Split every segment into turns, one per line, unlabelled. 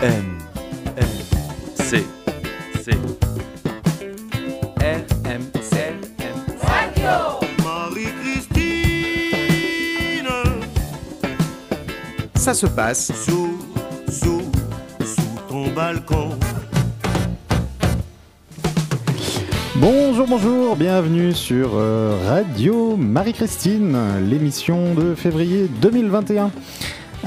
M M C. C. R. M. C. M.
Marie-Christine.
Ça se passe.
Sous, sous, sous ton balcon.
Bonjour, bonjour, bienvenue sur euh, Radio Marie-Christine, l'émission de février 2021.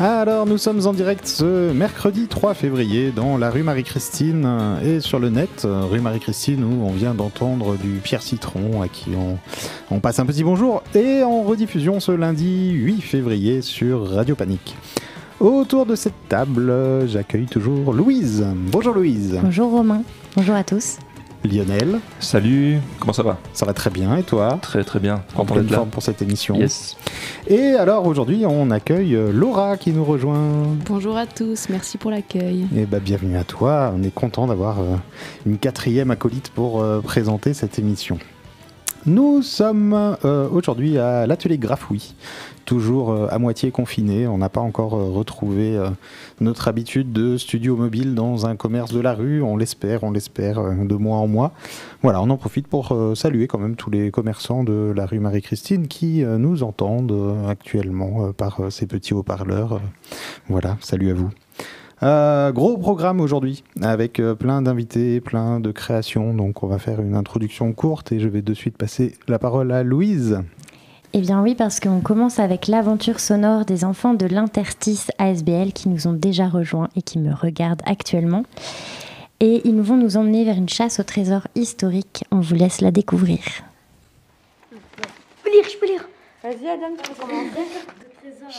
Alors, nous sommes en direct ce mercredi 3 février dans la rue Marie-Christine et sur le net, euh, rue Marie-Christine, où on vient d'entendre du Pierre Citron, à qui on, on passe un petit bonjour, et en rediffusion ce lundi 8 février sur Radio Panique. Autour de cette table, euh, j'accueille toujours Louise. Bonjour Louise.
Bonjour Romain, bonjour à tous.
Lionel,
Salut, comment ça va?
Ça va très bien, et toi?
Très très bien,
En pleine forme pour cette émission.
Yes.
Et alors aujourd'hui, on accueille euh, Laura qui nous rejoint.
Bonjour à tous, merci pour l'accueil.
Et bah bienvenue à toi. On est content d'avoir euh, une quatrième acolyte pour euh, présenter cette émission. Nous sommes aujourd'hui à l'atelier Grafouille, toujours euh, à moitié confiné. On n'a pas encore euh, retrouvé euh, notre habitude de studio mobile dans un commerce de la rue. On l'espère, on l'espère de mois en mois. Voilà, on en profite pour saluer quand même tous les commerçants de la rue Marie-Christine qui nous entendent actuellement par ces petits haut-parleurs. Voilà, salut à vous. Gros programme aujourd'hui avec plein d'invités, plein de créations. Donc on va faire une introduction courte et je vais de suite passer la parole à Louise.
Eh bien oui, parce qu'on commence avec l'aventure sonore des enfants de l'Interstice ASBL qui nous ont déjà rejoints et qui me regardent actuellement. Et ils vont nous emmener vers une chasse au trésor historique. On vous laisse la découvrir.
Je peux lire, je peux lire.
Vas-y Adam, tu peux commencer.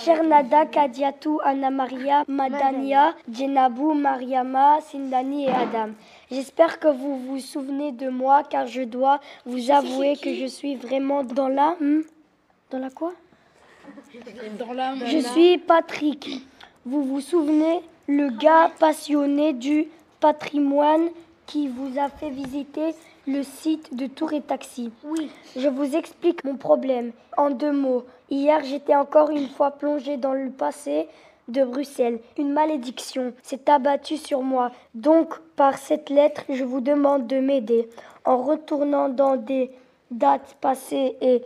Chernada, Kadiatou, Anna Maria, Madania, Djenabou, Mariama, Sindani et Adam. J'espère que vous vous souvenez de moi car je dois vous avouer que je suis vraiment dans la... hmm? Dans la quoi? Je suis Patrick. Vous vous souvenez, le gars passionné du patrimoine qui vous a fait visiter le site de Tour et Taxi. Oui. Je vous explique mon problème en deux mots. Hier, j'étais encore une fois plongé dans le passé de Bruxelles. Une malédiction s'est abattue sur moi. Donc, par cette lettre, je vous demande de m'aider. En retournant dans des dates passées et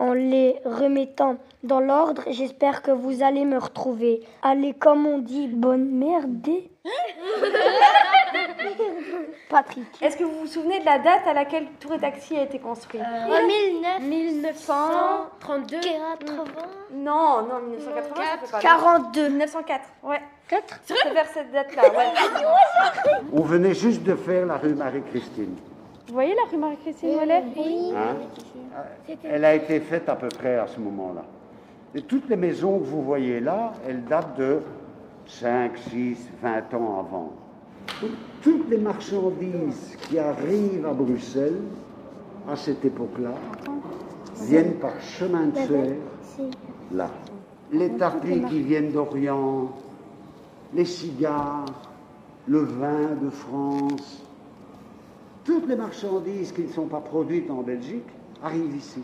en les remettant dans l'ordre, j'espère que vous allez me retrouver. Allez, comme on dit, bonne merde. Patrick.
Est-ce que vous vous souvenez de la date à laquelle Tour et Taxi a été construit 1932 Non, non, 1980, ça fait pas
42.
1904, ouais. 4 C'est vers cette date-là, ouais.
On venait juste de faire la rue Marie-Christine.
Vous voyez la rue Marie-Christine Mollet
hein. Elle a été faite à peu près à ce moment-là. Et toutes les maisons que vous voyez là, elles datent de 5, 6, 20 ans avant. Donc, toutes les marchandises qui arrivent à Bruxelles à cette époque-là viennent par chemin de fer là. Les tapis qui viennent d'Orient, les cigares, le vin de France, toutes les marchandises qui ne sont pas produites en Belgique arrivent ici.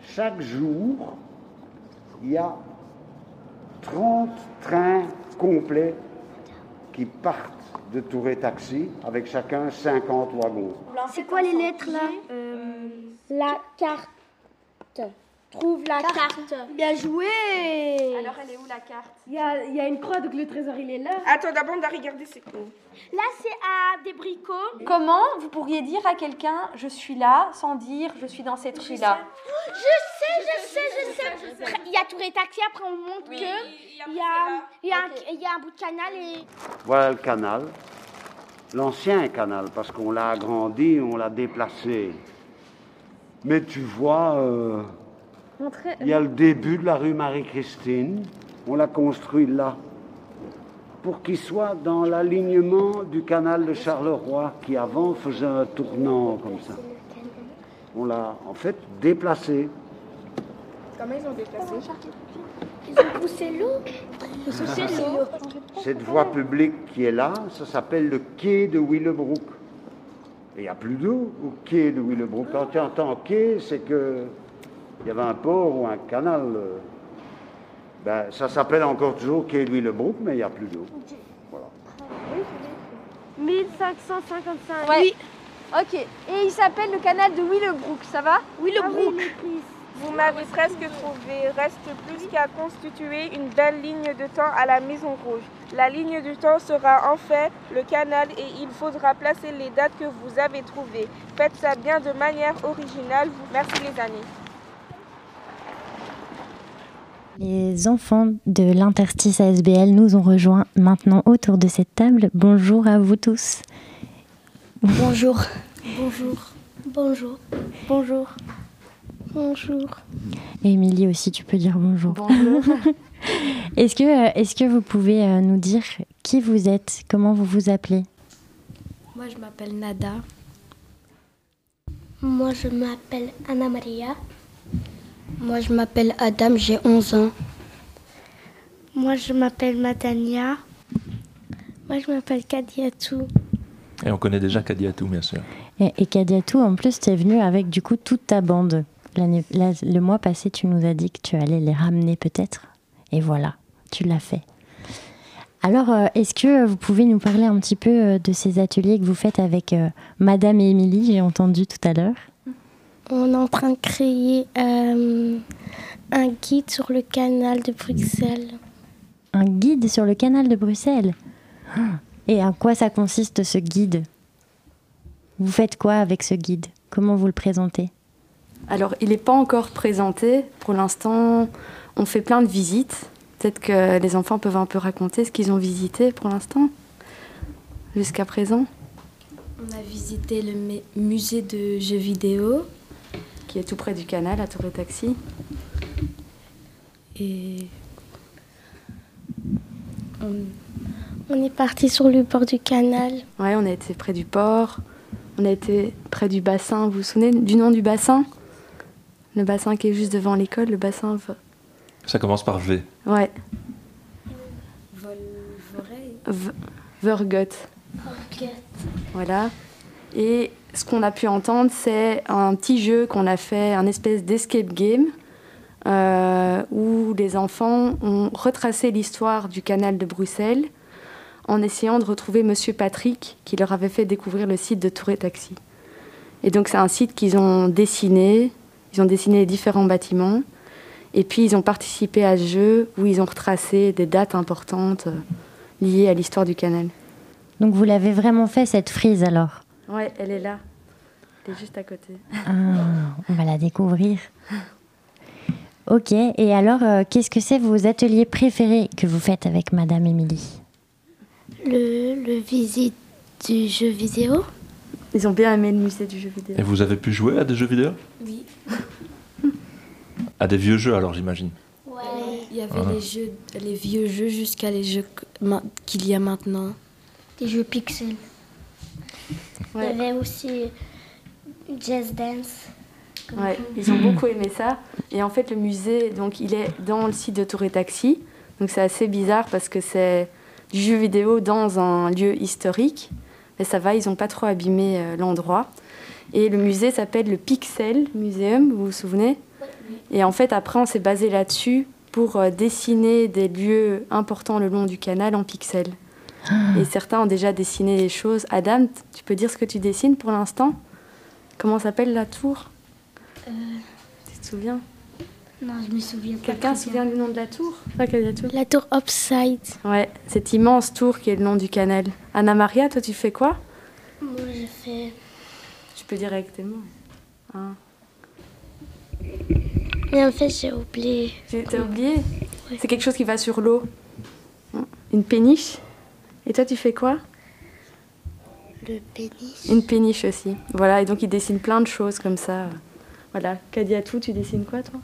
Chaque jour, il y a 30 trains complets qui partent de Touré Taxi avec chacun 50 wagons.
C'est quoi les lettres là? La carte. Trouve la carte. Bien joué.
Alors, elle est où la carte?
Il y a, il y a une croix, donc le trésor il est là.
Attends, d'abord, on doit regarder c'est quoi.
Là c'est à des bricots.
Comment vous pourriez dire à quelqu'un je suis là sans dire je suis dans cette rue-là?
Je sais, je sais, je sais. Il y a Tour et Taxi, après on montre que il y a, il y, a, il y a un bout de canal et...
Voilà le canal, l'ancien canal, parce qu'on l'a agrandi, on l'a déplacé. Mais tu vois, euh, il y a le début de la rue Marie-Christine, on l'a construit là, pour qu'il soit dans l'alignement du canal de Charleroi, qui avant faisait un tournant comme ça. On l'a en fait déplacé.
Ils ont l'eau. Ils ont poussé l'eau.
Cette voie publique qui est là, ça s'appelle le quai de Willebroek. Et il n'y a plus d'eau au quai de Willebroek. Quand tu entends quai, c'est que il y avait un port ou un canal. euh, Ben, ça s'appelle encore toujours quai de Willebroek, mais il n'y a plus d'eau. Voilà.
1555.
Ouais. Ok. Et il s'appelle le canal de Willebrook, ça va?
Willebrook.
Vous m'avez presque trouvé. Reste plus qu'à constituer une belle ligne de temps à la Maison Rouge. La ligne du temps sera en fait le canal et il faudra placer les dates que vous avez trouvées. Faites ça bien de manière originale. Merci les amis.
Les enfants de l'interstice ASBL nous ont rejoints maintenant autour de cette table. Bonjour à vous tous.
Bonjour. Bonjour. Bonjour. Bonjour. Bonjour.
Et Émilie aussi, tu peux dire bonjour.
Bonjour.
Est-ce que, euh, est-ce que vous pouvez euh, nous dire qui vous êtes Comment vous vous appelez?
Moi, je m'appelle Nada.
Moi, je m'appelle Anna Maria.
Moi, je m'appelle Adam, j'ai 11 ans.
Moi, je m'appelle Madania. Moi, je m'appelle Kadiatou.
Et on connaît déjà Kadiatou, bien sûr.
Et, et Kadiatou, en plus, tu es venu avec du coup toute ta bande. Le mois passé, tu nous as dit que tu allais les ramener peut-être. Et voilà, tu l'as fait. Alors, euh, est-ce que vous pouvez nous parler un petit peu euh, de ces ateliers que vous faites avec euh, Madame et Émilie, j'ai entendu tout à l'heure?
On est en train de créer euh, un guide sur le canal de Bruxelles.
Un guide sur le canal de Bruxelles Ah, Et en quoi ça consiste ce guide? Vous faites quoi avec ce guide? Comment vous le présentez?
Alors, il n'est pas encore présenté. Pour l'instant, on fait plein de visites. Peut-être que les enfants peuvent un peu raconter ce qu'ils ont visité pour l'instant, jusqu'à présent.
On a visité le mu- musée de jeux vidéo.
Qui est tout près du canal, à Tour et Taxi.
Et on,
On est parti sur le bord du canal.
Ouais, on a été près du port. On a été près du bassin. Vous vous souvenez du nom du bassin? Le bassin qui est juste devant l'école, le bassin. V-
Ça commence par V.
Ouais,
Volvorei.
V- Vergut. Voilà. Et ce qu'on a pu entendre, c'est un petit jeu qu'on a fait, un espèce d'escape game, euh, où les enfants ont retracé l'histoire du canal de Bruxelles en essayant de retrouver Monsieur Patrick, qui leur avait fait découvrir le site de Tour et Taxi. Et donc c'est un site qu'ils ont dessiné, ils ont dessiné les différents bâtiments, et puis ils ont participé à ce jeu où ils ont retracé des dates importantes euh, liées à l'histoire du canal.
Donc vous l'avez vraiment fait cette frise alors?
Ouais, elle est là. Elle est juste à côté.
Ah, On va la découvrir. Ok, et alors euh, qu'est-ce que c'est vos ateliers préférés que vous faites avec Madame Émilie?
Le, le visite du jeu vidéo.
Ils ont bien aimé le musée du jeu vidéo.
Et vous avez pu jouer à des jeux vidéo?
Oui.
À des vieux jeux, alors j'imagine.
Il y avait
Ah.
les jeux, les vieux jeux jusqu'à les jeux qu'il y a maintenant.
Des jeux pixels. Il y avait aussi Jazz Dance.
Ouais, ils ont beaucoup aimé ça. Et en fait, le musée, donc, il est dans le site de Tour et Taxi. Donc, c'est assez bizarre parce que c'est du jeu vidéo dans un lieu historique. Mais ça va, ils n'ont pas trop abîmé euh, l'endroit. Et le musée s'appelle le Pixel Museum, vous vous souvenez? Et en fait, après, on s'est basé là-dessus pour euh, dessiner des lieux importants le long du canal en pixels. Et certains ont déjà dessiné des choses. Adam, tu peux dire ce que tu dessines pour l'instant? Comment s'appelle la tour?
Euh,
Tu te souviens?
Non, je me souviens pas.
Quelqu'un se souvient du nom de la tour? La tour.
La tour Upside.
Ouais, cette immense tour qui est le long du canal. Anna Maria, toi tu fais quoi?
Moi, j'ai fait.
Tu peux dire avec tes mots. Hein?
Mais en fait, j'ai oublié.
T'as oublié? C'est quelque chose qui va sur l'eau. Une péniche? Et toi tu fais quoi
Le péniche.
Une péniche aussi. Voilà, et donc il dessine plein de choses comme ça. Voilà, Kadiatou, tu dessines quoi toi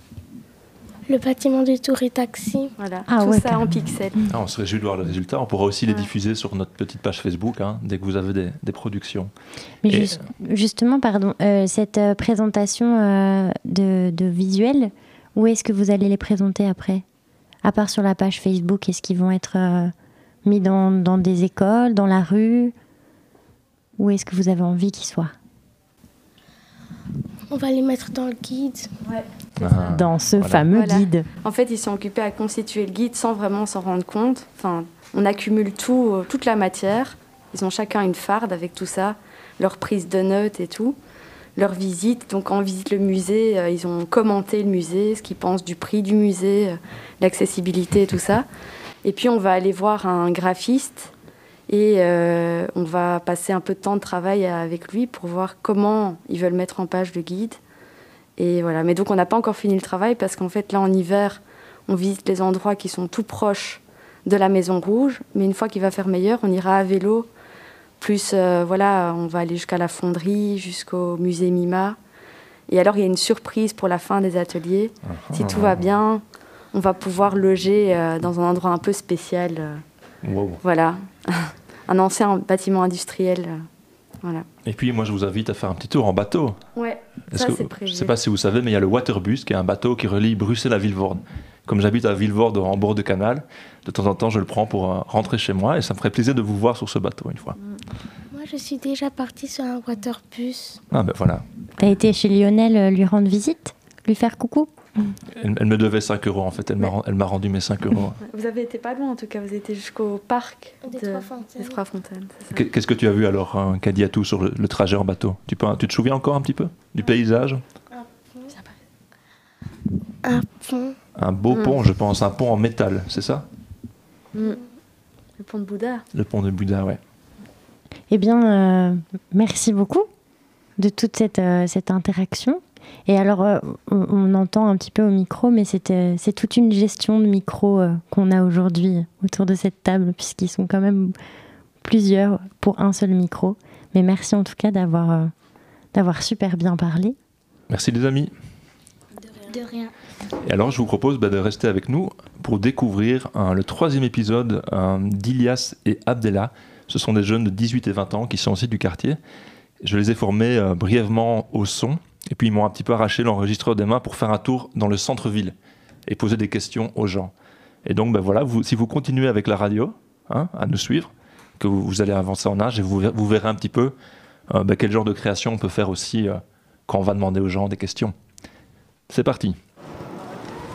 Le bâtiment du tour et taxi.
Voilà,
Ah
tout
ouais,
ça en pixels.
Ah, on se réjouit de voir le résultat. On pourra aussi les diffuser sur notre petite page Facebook hein, dès que vous avez des, des productions.
Mais
Et-
justement, pardon, euh, cette euh, présentation euh, de, de visuels, où est-ce que vous allez les présenter après? À part sur la page Facebook, est-ce qu'ils vont être euh, mis dans, dans des écoles, dans la rue? Où est-ce que vous avez envie qu'ils soient?
On va les mettre dans le guide.
Ouais.
Ah,
Dans ce
voilà.
fameux
Voilà.
guide.
En fait, ils sont occupés à constituer le guide sans vraiment s'en rendre compte. Enfin, on accumule tout, euh, toute la matière Ils ont chacun une farde avec tout ça, leur prise de notes et tout, leur visite. Donc quand on visite le musée, euh, ils ont commenté le musée, ce qu'ils pensent du prix du musée, euh, l'accessibilité et tout ça. Et puis on va aller voir un graphiste et euh, on va passer un peu de temps de travail avec lui pour voir comment ils veulent mettre en page le guide. Et voilà. Mais donc on n'a pas encore fini le travail parce qu'en fait là en hiver, on visite les endroits qui sont tout proches de la Maison Rouge. Mais une fois qu'il va faire meilleur, on ira à vélo. Plus euh, voilà, on va aller jusqu'à la fonderie, jusqu'au musée Mima. Et alors il y a une surprise pour la fin des ateliers. Si tout va bien, on va pouvoir loger euh, dans un endroit un peu spécial. euh,
Wow.
Voilà, un ancien bâtiment industriel. euh, voilà.
Et puis moi je vous invite à faire un petit tour en bateau.
Ouais, ça
que-
c'est
je
prévu.
ne sais pas si vous savez, mais il y a le Waterbus, qui est un bateau qui relie Bruxelles à Villevorde. Comme j'habite à Villevorde en bord de canal, de temps en temps je le prends pour euh, rentrer chez moi et ça me ferait plaisir de vous voir sur ce bateau une fois.
Moi, je suis déjà partie sur un waterbus.
Ah ben voilà,
T'as été chez Lionel euh, lui rendre visite? Lui faire coucou?
Elle, elle me devait 5 euros en fait, elle m'a rendu mes 5 euros.
Vous avez été pas loin en tout cas, vous étiez jusqu'au parc
Des
de-
Trois Fontaines.
Qu'est-ce que tu as vu alors, hein, Kadiatou, sur le, le trajet en bateau? Tu, peux, tu te souviens encore un petit peu? Du paysage?
Un pont.
Un beau
Mm.
pont, je pense, un pont en métal, c'est ça?
Mm. Le pont de Bouddha.
Le pont de Bouddha, ouais.
Eh bien, euh, merci beaucoup de toute cette, euh, cette interaction. Et alors, euh, on, on entend un petit peu au micro, mais c'est euh, toute une gestion de micro euh, qu'on a aujourd'hui autour de cette table, puisqu'ils sont quand même plusieurs pour un seul micro. Mais merci en tout cas d'avoir euh, d'avoir super bien parlé.
Merci les amis.
De rien.
Et alors, je vous propose bah, de rester avec nous pour découvrir hein, le troisième épisode hein, d'Ilias et Abdella. Ce sont des jeunes de 18 et 20 ans qui sont aussi du quartier. Je les ai formés euh, brièvement au son, et puis ils m'ont un petit peu arraché l'enregistreur des mains pour faire un tour dans le centre-ville et poser des questions aux gens. Et donc, bah, voilà, vous, si vous continuez avec la radio, hein, à nous suivre, que vous, vous allez avancer en âge, et vous, ver- vous verrez un petit peu euh, bah, quel genre de création on peut faire aussi euh, quand on va demander aux gens des questions. C'est parti.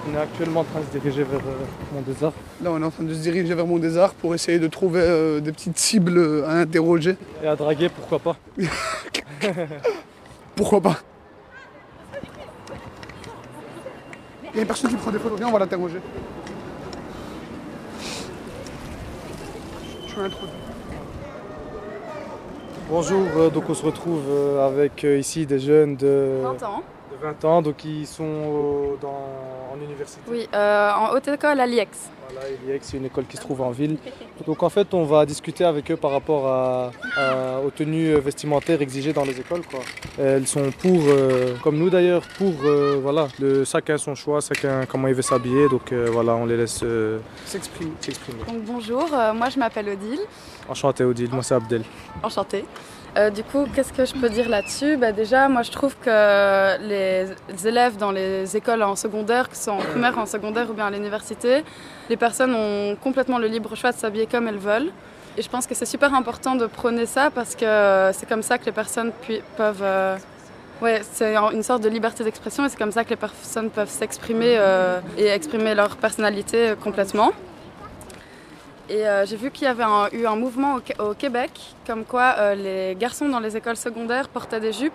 On est actuellement en train de se diriger vers euh, Mont-des-Arts.
Là, on est en train de se diriger vers mon désert pour essayer de trouver euh, des petites cibles à interroger.
Et à draguer, pourquoi pas
Pourquoi pas Il y a une personne qui prend des photos, viens, on va l'interroger. Je suis introduit.
Bonjour, euh, donc on se retrouve euh, avec euh, ici des jeunes de
20 ans.
de 20 ans, donc ils sont dans, en université.
Oui, euh, en haute école à l'IEX.
Voilà, l'IEX, c'est une école qui se trouve en ville. Donc en fait, on va discuter avec eux par rapport à, à- aux tenues vestimentaires exigées dans les écoles. Quoi. Elles sont pour, euh, comme nous d'ailleurs, pour euh, voilà, le, chacun son choix, chacun comment il veut s'habiller. Donc euh, voilà, on les laisse euh,
s'exprimer.
s'exprimer.
Donc bonjour, euh, moi je m'appelle Odile.
Enchanté Odile, moi c'est Abdel.
Enchantée. Euh, du coup, qu'est-ce que je peux dire là-dessus? Bah, Déjà, moi je trouve que les élèves dans les écoles en secondaire, que ce soit en primaire, en secondaire ou bien à l'université, les personnes ont complètement le libre choix de s'habiller comme elles veulent. Et je pense que c'est super important de prôner ça parce que c'est comme ça que les personnes peuvent... euh, Ouais, c'est une sorte de liberté d'expression et c'est comme ça que les personnes peuvent s'exprimer euh, et exprimer leur personnalité euh, complètement. Et euh, j'ai vu qu'il y avait un- eu un mouvement au, Qué- au Québec, comme quoi euh, les garçons dans les écoles secondaires portaient des jupes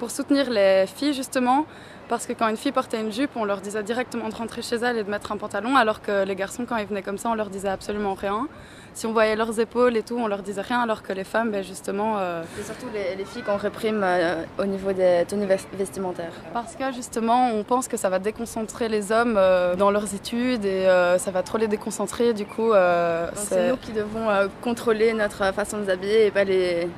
pour soutenir les filles justement, parce que quand une fille portait une jupe, on leur disait directement de rentrer chez elle et de mettre un pantalon, alors que les garçons, quand ils venaient comme ça, on leur disait absolument rien. Si on voyait leurs épaules et tout, on leur disait rien, alors que les femmes, ben, justement... euh,
C'est surtout les, les filles qu'on réprime euh, au niveau des tenues ves- vestimentaires.
Parce que justement, on pense que ça va déconcentrer les hommes euh, dans leurs études et euh, ça va trop les déconcentrer. Du coup, euh,
c'est nous qui devons euh, contrôler notre façon de nous habiller et pas les,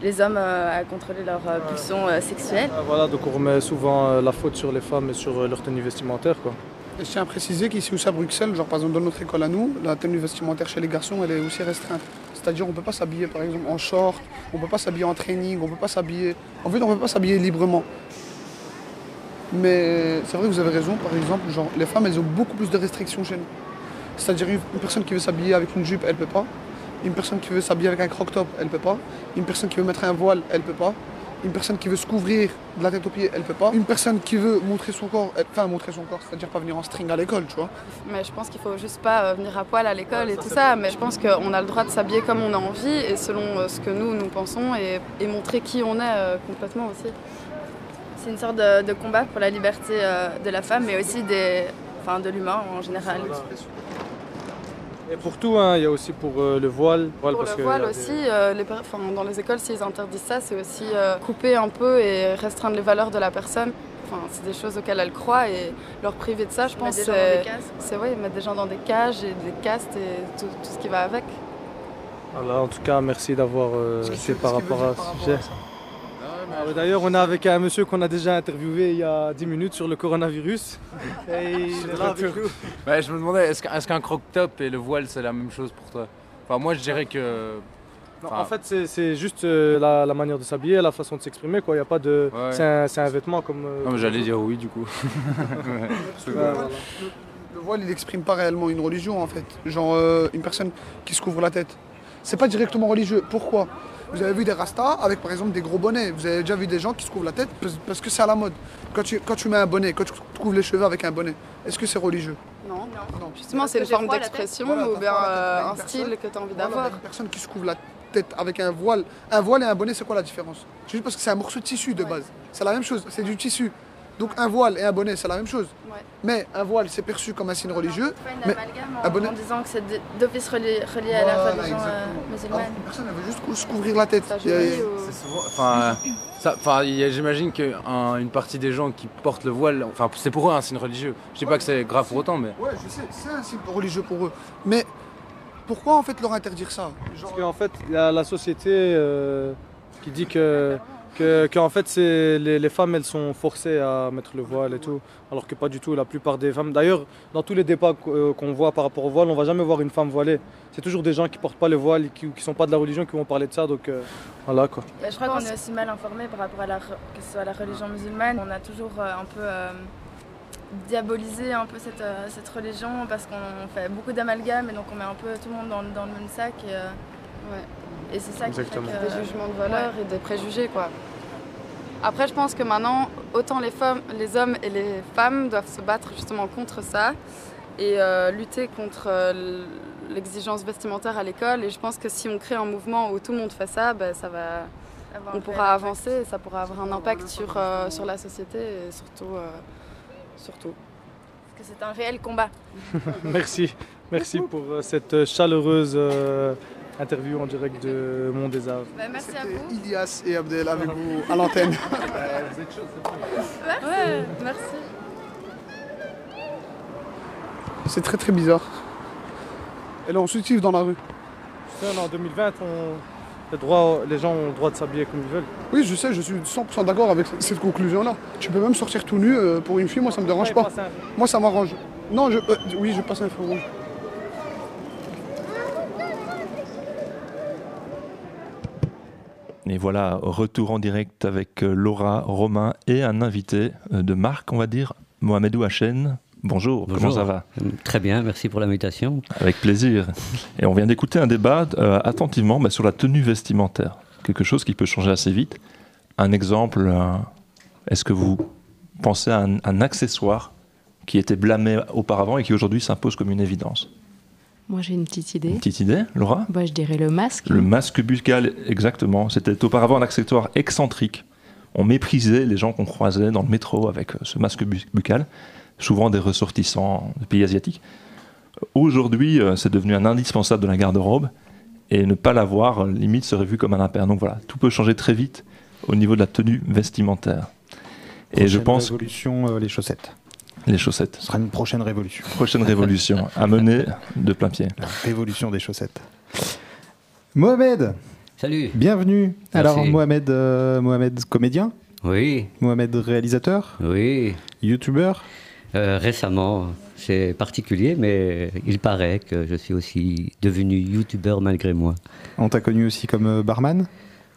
les hommes euh, à contrôler leurs euh, pulsions euh, sexuelles.
Ah, Voilà, donc on remet souvent euh, la faute sur les femmes et sur euh, leur tenue vestimentaire. Quoi.
Je tiens à préciser qu'ici aussi à Bruxelles, genre par exemple dans notre école à nous, la tenue vestimentaire chez les garçons, elle est aussi restreinte. C'est-à-dire on ne peut pas s'habiller par exemple en short, on ne peut pas s'habiller en training, on ne peut pas s'habiller... En fait, on ne peut pas s'habiller librement. Mais c'est vrai que vous avez raison, par exemple, les femmes, elles ont beaucoup plus de restrictions chez nous. C'est-à-dire une personne qui veut s'habiller avec une jupe, elle peut pas. Une personne qui veut s'habiller avec un croc-top, elle peut pas. Une personne qui veut mettre un voile, elle peut pas. Une personne qui veut se couvrir de la tête aux pieds, elle peut pas. Une personne qui veut montrer son corps, elle- enfin montrer son corps, c'est-à-dire pas venir en string à l'école, tu vois.
Mais je pense qu'il faut juste pas euh, venir à poil à l'école et tout ça. Mais je pense qu'on a le droit de s'habiller comme on a envie et selon euh, ce que nous, nous pensons et, et montrer qui on est euh, complètement aussi. C'est une sorte de, de combat pour la liberté euh, de la femme, mais aussi des, enfin, de l'humain en général.
Et pour tout, hein, il y a aussi pour euh, le voile. voile
Pour
parce
le
que
voile aussi, euh, les per- enfin, dans les écoles, s'ils interdisent ça, c'est aussi euh, couper un peu et restreindre les valeurs de la personne. Enfin, c'est des choses auxquelles elle croit et leur priver de ça, je pense, c'est
des cases.
c'est, ouais, mettre des gens dans des cages et des castes et tout, tout ce qui va avec.
Voilà, en tout cas, merci d'avoir euh,
que-
par rapport à ce sujet. Ah, D'ailleurs, on est avec un monsieur qu'on a déjà interviewé il y a 10 minutes sur le coronavirus. Et il est là avec nous.
Ouais, je me demandais, est-ce qu'un est-ce qu'un croc-top et le voile, c'est la même chose pour toi? Enfin, moi, je dirais que.
Non, en fait, c'est- c'est juste euh, la, la manière de s'habiller, la façon de s'exprimer. quoi. Il y a pas de.
Ouais.
C'est un, c'est un vêtement comme. euh,
Non, mais j'allais dire oui, du coup.
Ouais,
Le voile, il n'exprime pas réellement une religion en fait. Genre euh, une personne qui se couvre la tête. C'est pas directement religieux. Pourquoi? Vous avez vu des rastas avec par exemple des gros bonnets. Vous avez déjà vu des gens qui se couvrent la tête parce- que c'est à la mode. Quand tu, quand tu mets un bonnet, quand tu te couvres les cheveux avec un bonnet, est-ce que c'est religieux?
Non,
non.
Justement, c'est une forme d'expression
Voilà,
ou bien euh, un
personne-
style que tu as envie
Voilà,
d'avoir.
Une personne qui se couvre la tête avec un voile. Un voile et un bonnet, c'est quoi la différence? C'est juste parce que c'est un morceau de tissu de base. C'est la même chose, c'est du tissu. Donc un voile et un bonnet, c'est la même chose. Mais un voile, c'est perçu comme un signe religieux.
Pas une
Mais
amalgame
un
en,
bonnet,
en disant que c'est d'office relié, relié à la religion euh, musulmane.
Alors, personne, elle veut juste cou- se couvrir la tête.
C'est Enfin, j'imagine qu'une partie des gens qui portent le voile, enfin, c'est pour eux un signe religieux. Je dis pas que c'est grave pour autant, mais.
Ouais, je sais, c'est un signe religieux pour eux. Mais pourquoi en fait leur interdire ça?
Parce qu'en fait, il y a la société euh, qui dit que, que, en fait, les, les femmes, elles sont forcées à mettre le voile et tout, alors que pas du tout. La plupart des femmes, d'ailleurs, dans tous les débats euh, qu'on voit par rapport au voile, on va jamais voir une femme voilée. C'est toujours des gens qui portent pas le voile, qui, qui sont pas de la religion, qui vont parler de ça. Donc euh, voilà quoi.
Mais je crois qu'on est aussi mal informé par rapport à la, que soit la religion musulmane. On a toujours euh, un peu euh, diabolisé un peu cette, euh, cette religion parce qu'on fait beaucoup d'amalgames et donc on met un peu tout le monde dans, le- même sac. Euh, ouais. et c'est ça
Exactement.
qui fait que...
Des jugements de valeur et des préjugés, quoi. Après, je pense que maintenant, autant les, femmes, les hommes et les femmes doivent se battre justement contre ça et euh, lutter contre euh, l'exigence vestimentaire à l'école. Et je pense que si on crée un mouvement où tout le monde fait ça, ben, ça va,
Avoir
on pourra avancer et ça pourra avoir un impact sur, euh, sur la société et surtout. euh, surtout.
Parce que c'est un réel combat.
merci, merci pour cette chaleureuse euh, interview en direct de Mont des Arts.
Bah, merci à vous.
Ilias et Abdel avec vous à l'antenne.
Ouais, merci.
C'est très très bizarre. Et là on s'utilise dans la rue.
En 2020, on- le droit, les gens ont le droit de s'habiller comme ils veulent.
Oui, je sais, je suis 100% d'accord avec cette conclusion-là. Tu peux même sortir tout nu euh, pour une fille, moi ça me dérange
Ouais,
pas.
un-
Moi ça m'arrange. Non, je, euh, oui, je passe un feu rouge.
Et voilà, retour en direct avec euh, Laura, Romain et un invité euh, de marque, on va dire, Mohamedou Hachen. Bonjour, comment
Bonjour.
ça va?
Très bien, merci pour l'invitation.
Avec plaisir. Et on vient d'écouter un débat euh, attentivement bah, sur la tenue vestimentaire. Quelque chose qui peut changer assez vite. Un exemple, euh, est-ce que vous pensez à un, un accessoire qui était blâmé auparavant et qui aujourd'hui s'impose comme une évidence?
Moi, j'ai une petite idée.
Une petite idée, Laura?
Bah, je dirais le masque.
Le masque buccal, exactement. C'était auparavant un accessoire excentrique. On méprisait les gens qu'on croisait dans le métro avec euh, ce masque bu- buccal, souvent des ressortissants de pays asiatiques. Aujourd'hui, euh, c'est devenu un indispensable de la garde-robe et ne pas l'avoir, euh, limite, serait vu comme un impair. Donc voilà, tout peut changer très vite au niveau de la tenue vestimentaire. Et je pense
révolution, euh, les chaussettes.
Les chaussettes.
Ce sera une prochaine révolution.
Prochaine révolution à mener de plein pied.
La révolution des chaussettes. Mohamed
Salut
Bienvenue.
Merci.
Alors, Mohamed, euh, Mohamed comédien
Oui.
Mohamed réalisateur
Oui.
Youtubeur
Euh, récemment, c'est particulier, mais il paraît que je suis aussi devenu youtubeur malgré moi.
On t'a connu aussi comme euh, barman?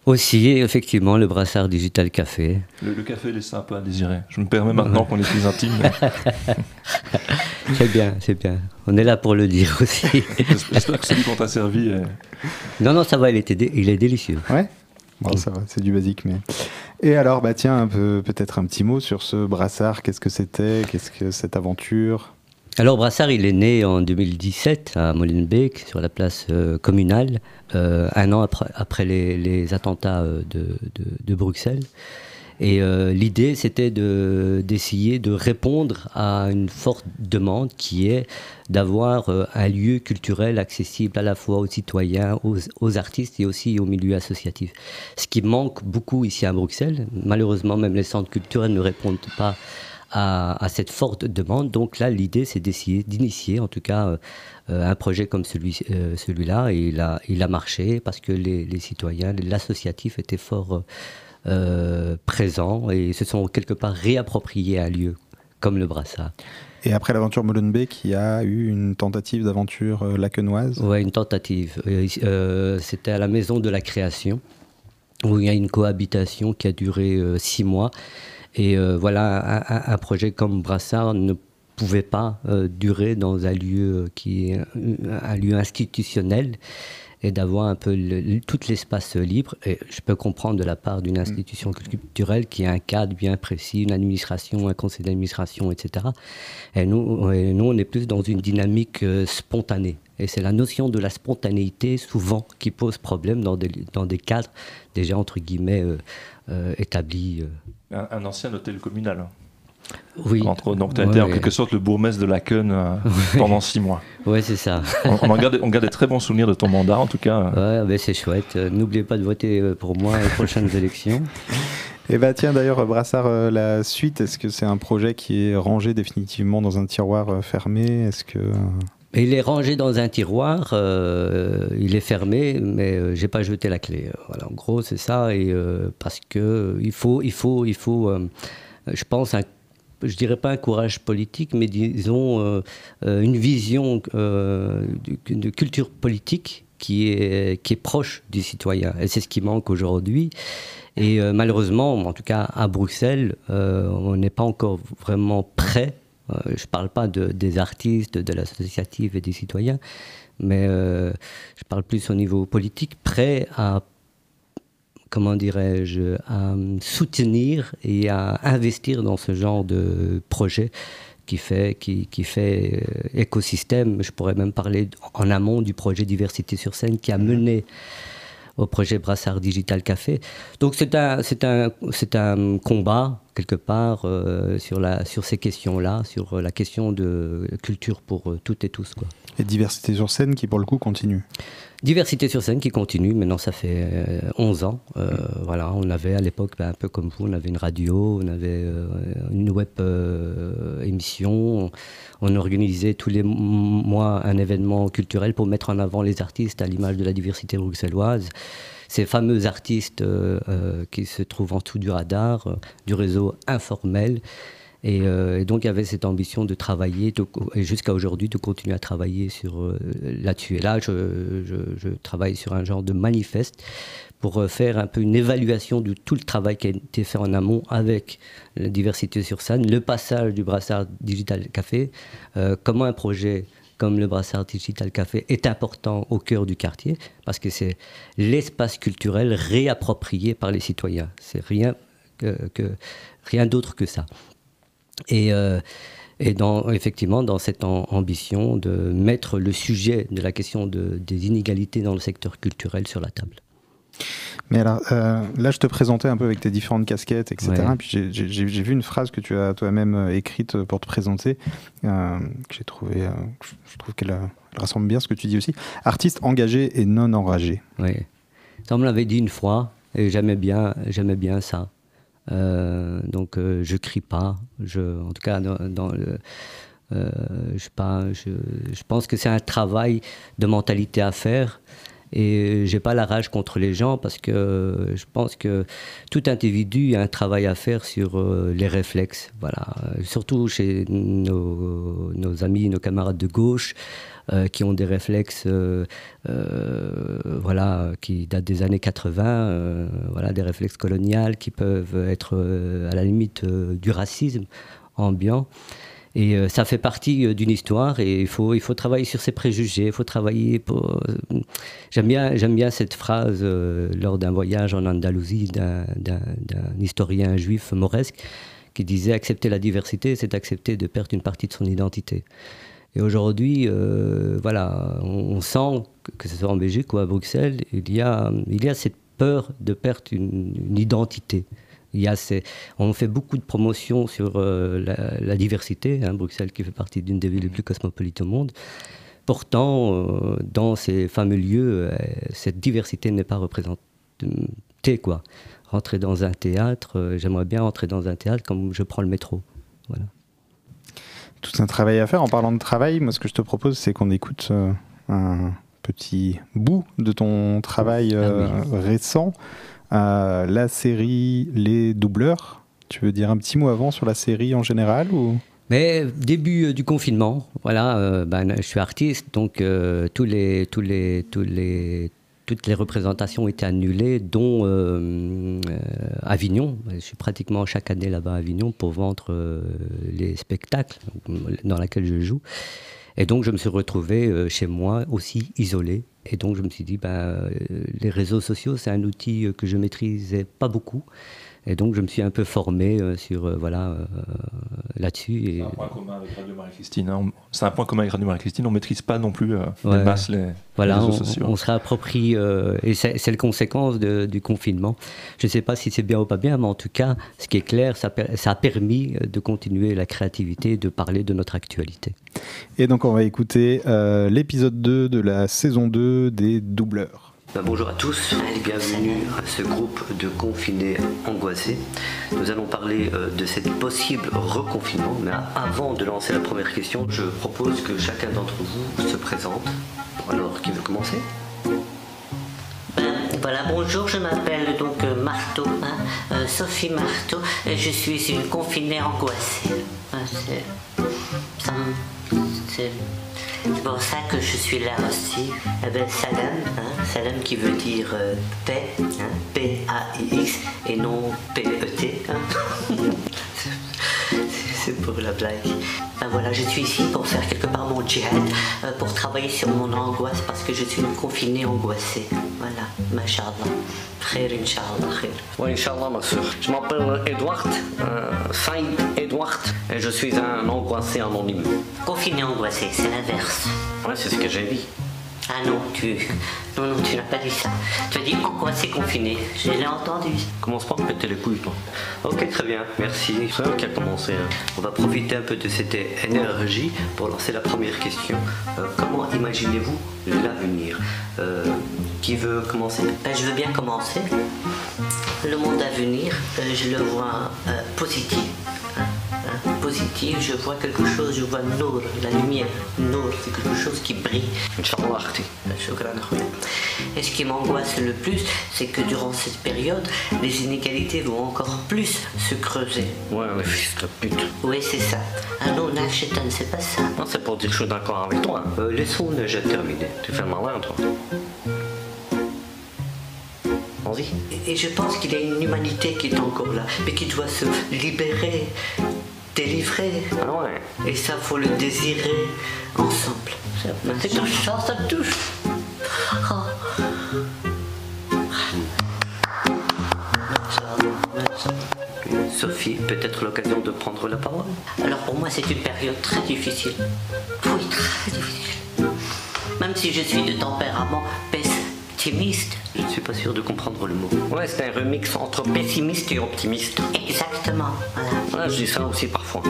Aussi, effectivement, le brassard Digital Café.
Le, le café laisse un peu à désirer. Je me permets maintenant qu'on est plus intime.
c'est bien, c'est bien. On est là pour le dire aussi.
J'espère que celui qu'on t'a servi est-
Non, non, ça va, il, était dé- il est délicieux.
Ouais Bon, ça va, c'est du basique, mais. Et alors, bah tiens, peu, peut-être un petit mot sur ce brassard. Qu'est-ce que c'était? Qu'est-ce que cette aventure?
Alors Brassard, il est né en 2017 à Molenbeek, sur la place euh, communale, euh, un an après, les, attentats euh, de, Bruxelles. Et l'idée, c'était d'essayer de, répondre à une forte demande qui est d'avoir un lieu culturel accessible à la fois aux citoyens, aux, aux, artistes et aussi au milieu associatif. Ce qui manque beaucoup ici à Bruxelles. Malheureusement, même les centres culturels ne répondent pas à, à, cette forte demande. Donc là, l'idée, c'est d'essayer d'initier, en tout cas, euh, un projet comme celui, euh, celui-là. Et il a, il a marché parce que les, les citoyens, l'associatif était fort euh, présents et se sont quelque part réappropriés un lieu comme le Brassard.
Et après l'aventure Molenbeek, il y a eu une tentative d'aventure euh, lacenoise
Oui, une tentative. Euh, C'était à la Maison de la Création, où il y a une cohabitation qui a duré euh, six mois. Et euh, voilà, un, un, projet comme Brassard ne pouvait pas euh, durer dans un lieu qui est un lieu institutionnel et d'avoir un peu le, tout l'espace libre. Et je peux comprendre de la part d'une institution culturelle qui a un cadre bien précis, une administration, un conseil d'administration, etc. Et nous, et nous, on est plus dans une dynamique euh, spontanée. Et c'est la notion de la spontanéité, souvent, qui pose problème dans des, dans des cadres déjà, entre guillemets, euh, euh, établis.
Un, un, ancien hôtel communal.
Oui.
Entre, donc, tu as ouais, été en quelque sorte le bourgmestre de Laken euh,
ouais.
pendant six mois.
Oui, c'est ça.
on, on, garde, on, garde, des très bons souvenirs de ton mandat, en tout cas.
Ouais, ben c'est chouette. Euh, N'oubliez pas de voter euh, pour moi aux prochaines élections.
Et bah tiens d'ailleurs Brassard, euh, la suite, est-ce que c'est un projet qui est rangé définitivement dans un tiroir euh, fermé? Est-ce que
il est rangé dans un tiroir, euh, il est fermé, mais euh, j'ai pas jeté la clé. Voilà, en gros c'est ça, et euh, parce que il faut, il faut, il faut, je pense un je dirais pas un courage politique, mais disons euh, une vision euh, de, culture politique qui est, qui est proche du citoyen. Et c'est ce qui manque aujourd'hui. Et euh, malheureusement, en tout cas à Bruxelles, on n'est pas encore vraiment prêt. Je ne parle pas de, des artistes, de l'associatif et des citoyens, mais je parle plus au niveau politique, prêt à comment dirais-je, à soutenir et à investir dans ce genre de projet qui fait, qui, qui fait euh, écosystème. Je pourrais même parler en amont du projet Diversité sur scène qui a mené au projet Brassard Digital Café. Donc c'est un, un, un combat quelque part euh, sur, la, sur ces questions-là, sur la question de culture pour euh, toutes et tous. Quoi.
Et Diversité sur scène qui pour le coup continue
Diversité sur scène qui continue, maintenant ça fait euh, 11 ans. Euh, voilà, on avait à l'époque, ben, un peu comme vous, on avait une radio, on avait euh, une web euh, émission, on organisait tous les mois un événement culturel pour mettre en avant les artistes à l'image de la diversité bruxelloise. Ces fameux artistes euh, qui se trouvent en dessous du radar, du réseau informel. Et, euh, et, donc il y avait cette ambition de travailler, et jusqu'à aujourd'hui de continuer à travailler sur euh, là-dessus. Et là, je, travaille sur un genre de manifeste pour euh, faire un peu une évaluation de tout le travail qui a été fait en amont avec la diversité sur scène, le passage du brassard Digital Café, comment un projet comme le Brassard Digital Café est important au cœur du quartier, parce que c'est l'espace culturel réapproprié par les citoyens. C'est rien d'autre que ça. Et, euh, et dans, effectivement, dans cette ambition de mettre le sujet de la question de, des inégalités dans le secteur culturel sur la table.
Mais alors, euh, là, je te présentais un peu avec tes différentes casquettes, etc. Ouais. Puis j'ai vu une phrase que tu as toi-même écrite pour te présenter, euh, que j'ai trouvé, euh, je trouve qu'elle rassemble bien ce que tu dis aussi. Artiste engagé et non enragé.
Oui. Ça, on me l'avait dit une fois, et j'aimais bien, j'aimais bien ça. Euh, donc euh, je crie pas. Je, en tout cas, dans, euh, je, pas, je, je, pense que c'est un travail de mentalité à faire. Et j'ai pas la rage contre les gens parce que je pense que tout individu a un travail à faire sur les réflexes. Voilà. Surtout chez nos, nos amis, nos camarades de gauche. Euh, qui ont des réflexes euh, euh, voilà, qui datent des années 80, euh, voilà, des réflexes coloniales qui peuvent être à la limite du racisme ambiant. Et ça fait partie d'une histoire et il faut, il faut travailler sur ses préjugés, il faut travailler J'aime bien, j'aime bien cette phrase lors d'un voyage en Andalousie d'un historien juif mauresque qui disait accepter la diversité, c'est accepter de perdre une partie de son identité. Et aujourd'hui, euh, voilà, on, sent que, ce soit en Belgique ou à Bruxelles, il y a, il y a cette peur de perdre une, identité. Il y a on fait beaucoup de promotions sur euh, la, diversité, hein, Bruxelles qui fait partie d'une des villes les plus cosmopolites au monde. Pourtant, euh, dans ces fameux lieux, cette diversité n'est pas représentée. Quoi. Rentrer dans un théâtre, j'aimerais bien rentrer dans un théâtre comme je prends le métro.
Tout un travail à faire. En parlant de travail, moi, ce que je te propose, c'est qu'on écoute euh, un petit bout de ton travail euh, récent. Euh, la série Les Doubleurs. Tu veux dire un petit mot avant sur la série en général ou?
Mais début euh, du confinement, voilà, euh, ben, je suis artiste, donc euh, tous les, tous les, tous les, toutes les représentations ont été annulées, dont euh, euh, Avignon. Je suis pratiquement chaque année là-bas à Avignon pour vendre euh, les spectacles dans lesquels je joue. Et donc je me suis retrouvé chez moi aussi isolé. Et donc je me suis dit, ben, les réseaux sociaux, c'est un outil que je maîtrisais pas beaucoup. Et donc je me suis un peu formé euh, sur euh, voilà euh, là-dessus. Et...
C'est un point commun avec Radio Marie-Christine. hein. On- C'est un point commun avec Radio Marie-Christine. On maîtrise pas non plus euh,
Ouais.
les masses, les,
Voilà,
les réseaux
on,
sociaux.
on se réapproprie, euh, et c'est c'est la conséquence de- du confinement. Je ne sais pas si c'est bien ou pas bien, mais en tout cas, ce qui est clair, ça, a permis de continuer la créativité et de parler de notre actualité.
Et donc, on va écouter euh, l'épisode 2 de la saison 2 des Doubleurs.
Ben, bonjour à tous et bienvenue à ce groupe de confinés angoissés. Nous allons parler euh, de cette possible reconfinement, mais avant de lancer la première question, je propose que chacun d'entre vous se présente. Alors, qui veut commencer?
Voilà, bonjour, je m'appelle donc euh, Marteau, hein, euh, Sophie Marteau, et je suis une confinée angoissée. C'est- pour ça que je suis là aussi. Eh ben, salam, hein, salam qui veut dire euh, paix, hein, P-A-I-X, et non P-E-T. hein. C'est pour la blague. Ben voilà, je suis ici pour faire quelque part mon djihad, euh, pour travailler sur mon angoisse parce que je suis une confinée angoissée. Voilà, mashallah. Khair, inshallah, khair.
Oui, Inch'Allah, ma soeur. Je m'appelle Edward, euh, Saïd Edward, et je suis un angoissé anonyme.
Confiné angoissé, c'est l'inverse.
Ouais, c'est ce que j'ai dit.
Ah non, tu. Non, non, tu n'as pas dit ça. Tu as dit angoissé confiné. Je l'ai entendu.
Commence pas à me péter les couilles, toi. Ok, très bien, merci. C'est toi qui a commencé. hein. On va profiter un peu de cette énergie pour lancer la première question. Euh, comment imaginez-vous l'avenir Euh, Qui veut commencer
Ben, je veux bien commencer. Le monde à venir, euh, je le vois euh, positif. Hein, hein, positif, je vois quelque chose, je vois Nour, la lumière. Nour, c'est quelque chose qui brille. Et ce qui m'angoisse le plus, c'est que durant cette période, les inégalités vont encore plus se creuser.
Ouais, les fils de pute.
Oui, c'est ça. Ah non, Nachetan, c'est pas ça.
Non, c'est pour dire que je suis d'accord avec toi. Euh, Laissons déjà terminer. Tu fais malin, toi. Vas-y.
Et- Et je pense qu'il y a une humanité qui est encore là, mais qui doit se libérer, délivrer.
Ah ouais.
Et ça, faut le désirer ensemble. C'est touchant, ça me touche. Oh.
Sophie, peut-être l'occasion de prendre la parole
Alors pour moi, c'est une période très difficile. Oui, très difficile. Même si je suis de tempérament pessimiste.
Je ne suis pas sûr de comprendre le mot. Ouais, c'est un remix entre pessimiste et optimiste.
Exactement. Voilà.
Je dis ça aussi parfois.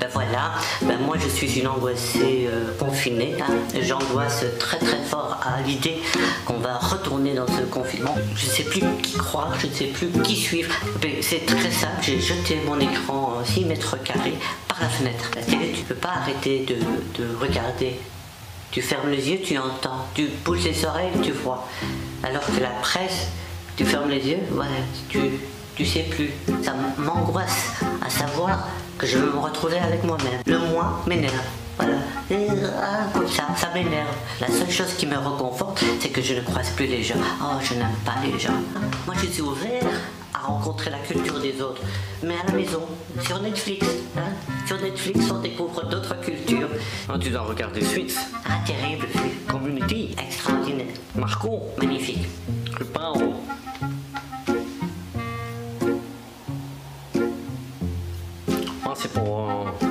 Ben voilà, ben moi je suis une angoissée euh, confinée. hein. J'angoisse très très fort à l'idée qu'on va retourner dans ce confinement. Je ne sais plus qui croire, je ne sais plus qui suivre. Ben, C'est très simple, j'ai jeté mon écran 6 mètres carrés par la fenêtre. La télé, tu peux pas arrêter de, de regarder. Tu fermes les yeux, tu entends. Tu bouges les oreilles, tu vois. Alors que la presse, tu fermes les yeux, voilà, tu, tu sais plus. Ça m'angoisse à savoir que je vais me retrouver avec moi-même. Le moi m'énerve. Voilà. Et, ah, comme ça, ça m'énerve. La seule chose qui me reconforte, c'est que je ne croise plus les gens. Oh, je n'aime pas les gens. Moi, je suis ouvert à rencontrer la culture des autres. Mais à la maison, sur Netflix. hein. Sur Netflix, on découvre d'autres cultures.
Ah, tu dois regarder Suits.
Ah, terrible.
Community.
Extraordinaire.
Marco.
Magnifique.
Lupin. Ah, c'est pour euh,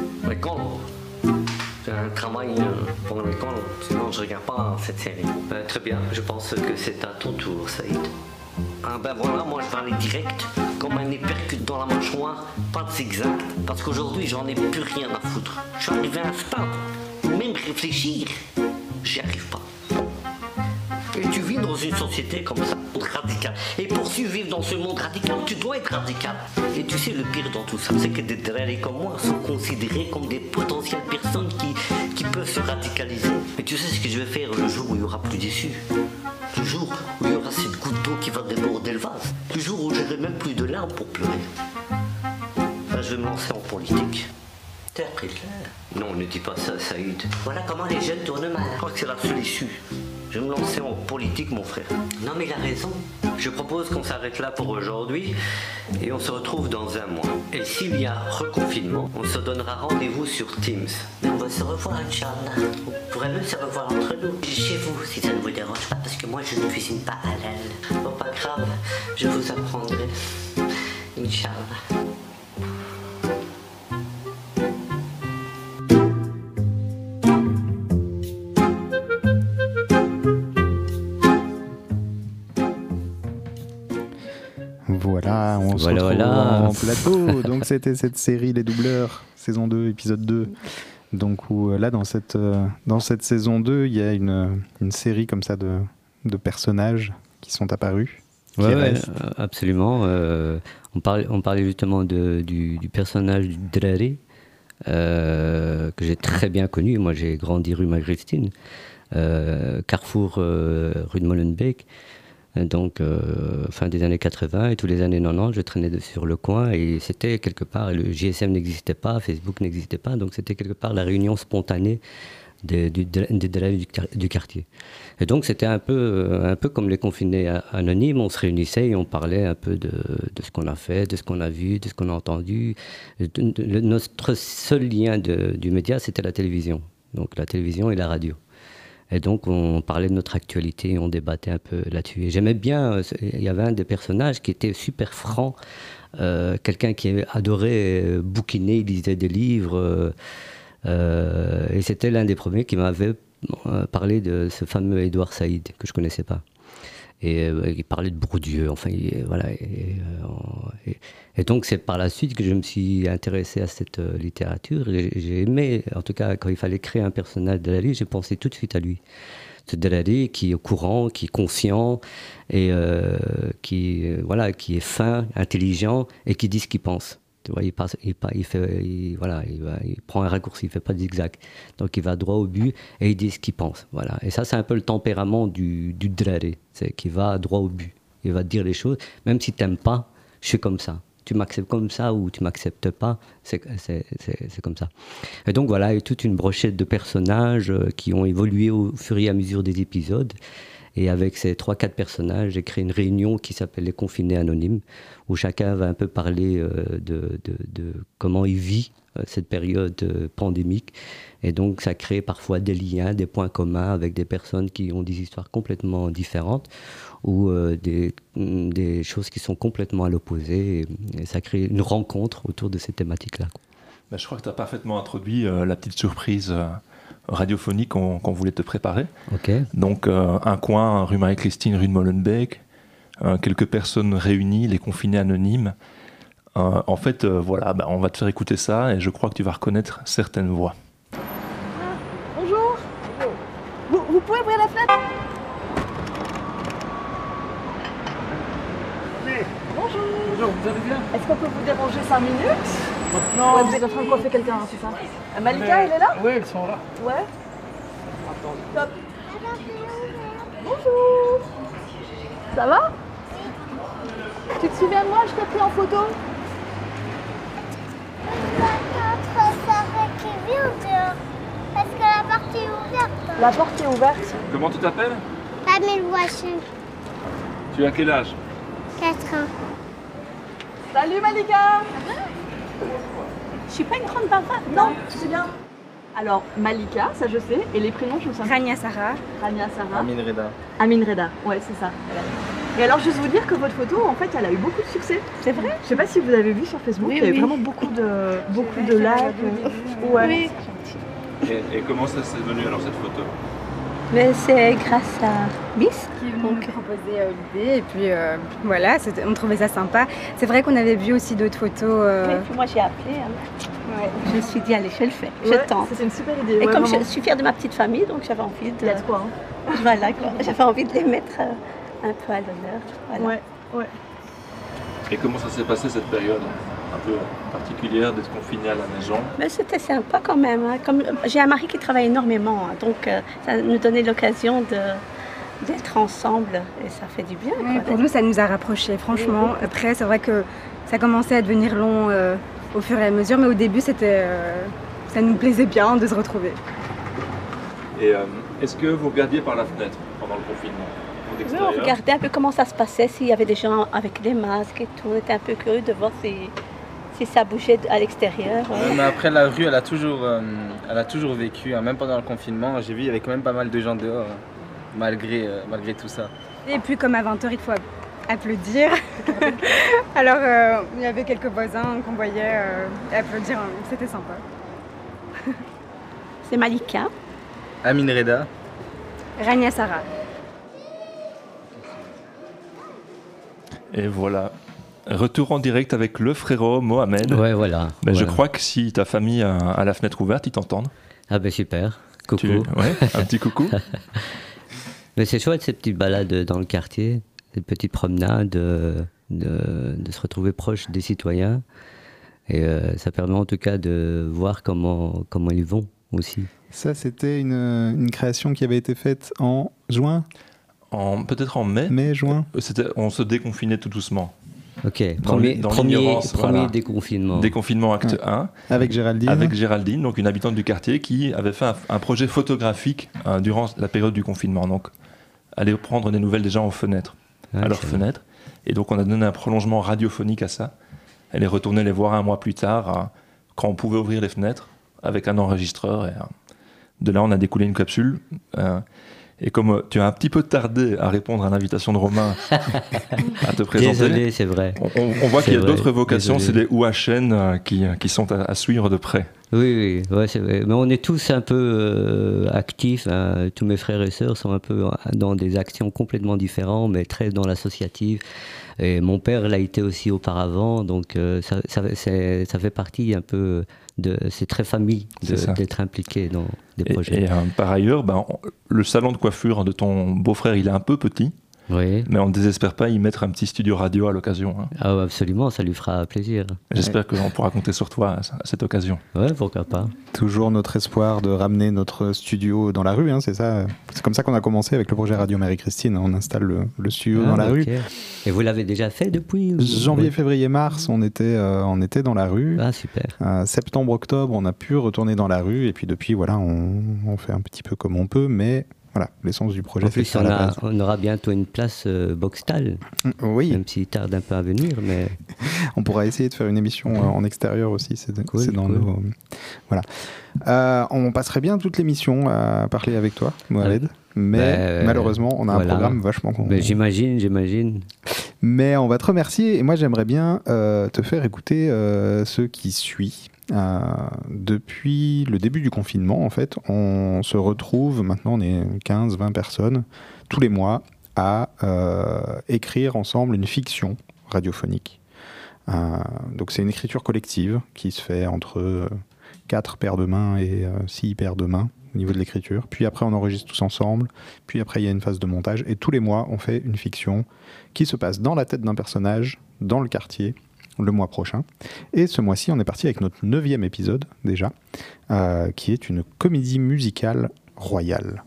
travail euh, pour l'école. Sinon, je regarde pas cette série.
Euh, très bien, je pense que c'est à ton tour, Saïd.
Ah ben voilà, moi je vais aller direct, comme un hypercute dans la mâchoire, pas de zigzag, parce qu'aujourd'hui j'en ai plus rien à foutre. Je suis arrivé à un stade même réfléchir, j'y arrive pas.
Et tu vis dans une société comme ça, radicale. Et pour survivre dans ce monde radical, tu dois être radical. Et tu sais, le pire dans tout ça, c'est que des drôles comme moi sont considérés comme des potentielles personnes qui, qui peuvent se radicaliser. Mais tu sais ce que je vais faire le jour où il n'y aura plus d'issue? Le jour où il y aura cette goutte d'eau qui va déborder le vase Le jour où j'aurai même plus de larmes pour pleurer Ben, je vais me lancer en politique. T'es appris là Non, ne dis pas ça, Saïd. Voilà comment les jeunes tournent mal. Je crois que c'est la seule issue. Je vais me lancer en politique, mon frère. Non, mais il a raison. Je propose qu'on s'arrête là pour aujourd'hui et on se retrouve dans un mois. Et s'il y a reconfinement, on se donnera rendez-vous sur Teams. Mais on va se revoir, Inch'Allah. On pourrait même se revoir entre nous. Chez vous, si ça ne vous dérange pas, parce que moi, je ne cuisine pas à l'aile. Bon, pas grave, je vous apprendrai. Inch'Allah.
Voilà, on se
Voilà,
retrouve
voilà.
en plateau. Donc c'était cette série Les Doubleurs, saison 2, épisode 2. Donc où, euh, là, dans cette, euh, dans cette saison 2, il y a une, une série comme ça de, de personnages qui sont apparus. qui
Ouais, ouais, euh, absolument. euh, on, parlait, on parlait justement de- du, du personnage du Drari, euh, que j'ai très bien connu. Moi, j'ai grandi rue Magristine, euh, Carrefour rue de Molenbeek. Euh, Donc, euh, fin des années 80 et tous les années 90, je traînais sur le coin et c'était quelque part, le GSM n'existait pas, Facebook n'existait pas, donc c'était quelque part la réunion spontanée des, du- du, quar- du quartier. Et donc c'était un peu, euh, un peu comme les confinés anonymes, on se réunissait et on parlait un peu de, de ce qu'on a fait, de ce qu'on a vu, de ce qu'on a entendu. Notre seul lien du média, c'était la télévision. Donc la télévision et la radio. Et donc on parlait de notre actualité, on débattait un peu là-dessus. J'aimais bien, euh, il y avait un des personnages qui était super franc, euh, quelqu'un qui adorait euh, bouquiner, il lisait des livres. et c'était l'un des premiers qui m'avait parlé de ce fameux Édouard Saïd, que je connaissais pas. Et euh, il parlait de Bourdieu, enfin, il- voilà. Et, euh, et- donc, c'est par la suite que je me suis intéressé à cette euh, littérature. J'ai aimé, en tout cas, quand il fallait créer un personnage de la j'ai pensé tout de suite à lui. Ce Delary qui est au courant, qui est conscient et qui, voilà, qui est fin, intelligent et qui dit ce qu'il pense. Il, voilà, il, va- prend un raccourci, il fait pas de zigzag. Donc il va droit au but et il dit ce qu'il pense. Voilà. Et ça, c'est un peu le tempérament du, du c'est qu'il va droit au but. Il va dire les choses, même si tu n'aimes pas, je suis comme ça. Tu m'acceptes comme ça ou tu m'acceptes pas, c'est comme ça. Et donc voilà, il y a toute une brochette de personnages euh, qui ont évolué au fur et à mesure des épisodes. Et avec ces trois, quatre personnages, j'ai créé une réunion qui s'appelle Les Confinés Anonymes, où chacun va un peu parler euh, de, de- comment il vit euh, cette période euh, pandémique. Et donc, ça crée parfois des liens, des points communs avec des personnes qui ont des histoires complètement différentes ou des, des choses qui sont complètement à l'opposé. Et, ça crée une rencontre autour de ces thématiques-là.
Bah, je crois que tu as parfaitement introduit la petite surprise radiophonique qu'on qu'on voulait te préparer.
Ok.
Donc, euh, un coin, rue Marie-Christine, rue de Molenbeek, euh, quelques personnes réunies, les confinés anonymes. Euh, en fait, euh, voilà, bah, on va te faire écouter ça et je crois que tu vas reconnaître certaines voix.
Bonjour. Vous, vous pouvez ouvrir la fenêtre? Bonjour.
Bonjour, vous allez bien?
Est-ce qu'on peut vous déranger 5 minutes?
Non.
Ouais, vous êtes en train de coiffer quelqu'un, hein, c'est ça Euh, Malika, elle est là
Oui, ils sont là.
Ouais. Top. Bonjour. Ça va Tu te souviens de moi Je t'ai pris en photo
Parce que la porte est ouverte.
La porte est ouverte.
Comment tu t'appelles
Camille Voisin,
Tu as quel âge
4 ans.
Salut Malika
Je suis pas une grande bavarde. Non,
c'est bien. Alors, Malika, ça je sais, et les prénoms, je me souviens.
Rania Sarah.
Rania Sarah.
Amin Reda.
Amin Reda, ouais, c'est ça. Et alors, juste vous dire que votre photo, en fait, elle a eu beaucoup de succès.
C'est vrai
Je sais pas si vous avez vu sur Facebook,
Oui,
il y a eu
oui.
vraiment beaucoup de, beaucoup de likes. Ouais.
Oui.
Et, et comment ça s'est venu alors cette photo?
Mais c'est grâce à Miss.
qui nous proposer euh, l'idée et puis euh, voilà, on trouvait ça sympa. C'est vrai qu'on avait vu aussi d'autres photos. euh,
Et puis moi j'ai appelé. hein. Je me suis dit, allez, je le fais, je
Ouais,
tente.
C'est une super idée.
Et
ouais,
comme
vraiment.
je suis fière de ma petite famille, donc j'avais envie de.
Quoi, hein.
Voilà. J'avais envie de les mettre un peu à l'honneur. Voilà.
Ouais, ouais.
Et comment ça s'est passé cette période un peu particulière d'être confiné à la maison?
Mais c'était sympa quand même. hein. Comme j'ai un mari qui travaille énormément, hein, donc euh, ça nous donnait l'occasion de d'être ensemble et ça fait du bien.
pour nous, ça nous a rapprochés, franchement. Après, c'est vrai que ça commençait à devenir long euh, au fur et à mesure, mais au début, c'était, euh, ça nous plaisait bien de se retrouver.
Et euh, est-ce que vous regardiez par la fenêtre pendant le confinement?
Oui, on regardait un peu comment ça se passait, s'il y avait des gens avec des masques et tout. On était un peu curieux de voir si, si ça bougeait à l'extérieur.
Ouais, mais après, la rue, elle a toujours, euh, elle a toujours vécu. hein. Même pendant le confinement, j'ai vu, il y avait quand même pas mal de gens dehors, hein, malgré, euh, malgré tout ça.
Et puis, comme à 20h, il faut applaudir. Alors, euh, il y avait quelques voisins qu'on voyait euh, applaudir, c'était sympa.
C'est Malika.
Amin Reda.
Rania Sarah.
Et voilà. Retour en direct avec le frérot Mohamed.
Ouais, voilà.
Ben, Je crois que si ta famille a, a la fenêtre ouverte, ils t'entendent.
Ah ben super. Coucou.
Tu- ouais, un petit coucou.
Mais c'est chouette ces petites balades dans le quartier, ces petites promenades, euh, de, de se retrouver proche des citoyens. Et euh, ça permet en tout cas de voir comment, comment ils vont aussi.
Ça, c'était une, une création qui avait été faite en juin
En, Peut-être en mai.
Mai, juin
C'était, On se déconfinait tout doucement.
Ok,
Dans
premier,
l'i- dans
premier,
l'ignorance,
premier
voilà.
déconfinement.
Déconfinement acte
Ouais.
1.
Avec Géraldine.
Avec Géraldine, donc une habitante du quartier qui avait fait un, un projet photographique euh, durant la période du confinement. Donc, aller prendre des nouvelles des gens aux fenêtres,
Ah,
à leurs fenêtres. Et donc, on a donné un prolongement radiophonique à ça. Elle est retournée les voir un mois plus tard, euh, quand on pouvait ouvrir les fenêtres, avec un enregistreur. Et, euh, de là, on a découlé une capsule. euh, et comme euh, tu as un petit peu tardé à répondre à l'invitation de Romain à te présenter,
Désolé, c'est vrai.
on, voit qu'il y a d'autres vocations, c'est des OHN euh, qui, qui sont à, à suivre de près.
Oui, oui, ouais, c'est vrai. Mais on est tous un peu euh, actifs. hein. Tous mes frères et sœurs sont un peu dans des actions complètement différentes, mais très dans l'associatif. Et mon père l'a été aussi auparavant, donc euh, ça, ça, fait partie un peu. C'est très famille d'être impliqué dans des
Et,
projets.
et, euh, par ailleurs, ben, le salon de coiffure de ton beau-frère, il est un peu petit.
Oui.
Mais on ne désespère pas y mettre un petit studio radio à l'occasion. hein.
Ah ouais, absolument, ça lui fera plaisir.
J'espère qu'on pourra compter sur toi à, cette occasion.
Ouais, pourquoi pas.
Toujours notre espoir de ramener notre studio dans la rue, hein, c'est ça. C'est comme ça qu'on a commencé avec le projet Radio Marie-Christine. On installe le, le studio
Ah,
dans la rue.
Et vous l'avez déjà fait depuis
Janvier,
Oui.
février, mars, on était, euh, on était dans la rue.
Ah, super.
Euh, septembre, octobre, on a pu retourner dans la rue. Et puis depuis, voilà, on, on fait un petit peu comme on peut. Mais voilà, l'essence du projet,
En plus, on, a- aura bientôt une place euh, Boxtal.
Oui.
Même s'il tarde un peu à venir, mais.
On pourra essayer de faire une émission euh, en extérieur aussi. C'est
Cool,
dans
cool.
nos. Voilà. Euh, on passerait bien toute l'émission à parler avec toi, Mohamed. Mais
Ben,
malheureusement, on a
voilà.
un programme vachement con.
Mais j'imagine, j'imagine.
Mais on va te remercier et moi j'aimerais bien te faire écouter ce qui suit. Euh, depuis le début du confinement, en fait, on se retrouve, maintenant on est 15-20 personnes, tous les mois, à euh, écrire ensemble une fiction radiophonique. Euh, donc c'est une écriture collective qui se fait entre 4 paires de mains et 6 paires de mains au niveau de l'écriture. Puis après on enregistre tous ensemble. Puis après il y a une phase de montage. Et tous les mois on fait une fiction qui se passe dans la tête d'un personnage, dans le quartier, le mois prochain. Et ce mois-ci, on est parti avec notre neuvième épisode déjà, euh, qui est une comédie musicale royale.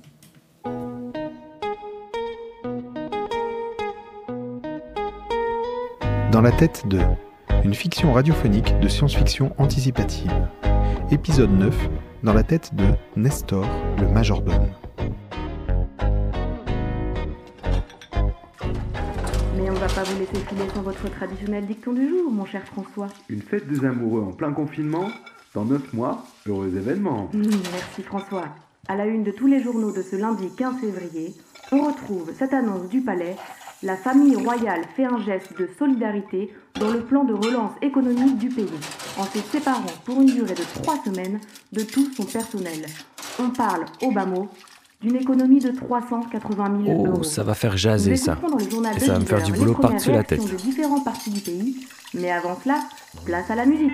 Dans la tête de une fiction radiophonique de science-fiction anticipative. Épisode 9, dans la tête de Nestor, le majordome.
Pas vous laisser filer sans votre traditionnel dicton du jour, mon cher François.
Une fête des amoureux en plein confinement Dans neuf mois, heureux événement.
Mmh, merci François. À la une de tous les journaux de ce lundi 15 février, on retrouve cette annonce du palais. La famille royale fait un geste de solidarité dans le plan de relance économique du pays, en se séparant pour une durée de trois semaines de tout son personnel. On parle, au bas mot, d'une économie de 380 000
Oh,
euros.
ça va faire jaser ça. Et ça va me faire
10
du boulot par-dessus la tête.
réactions de différentes parties du pays. Mais avant cela, place à la musique.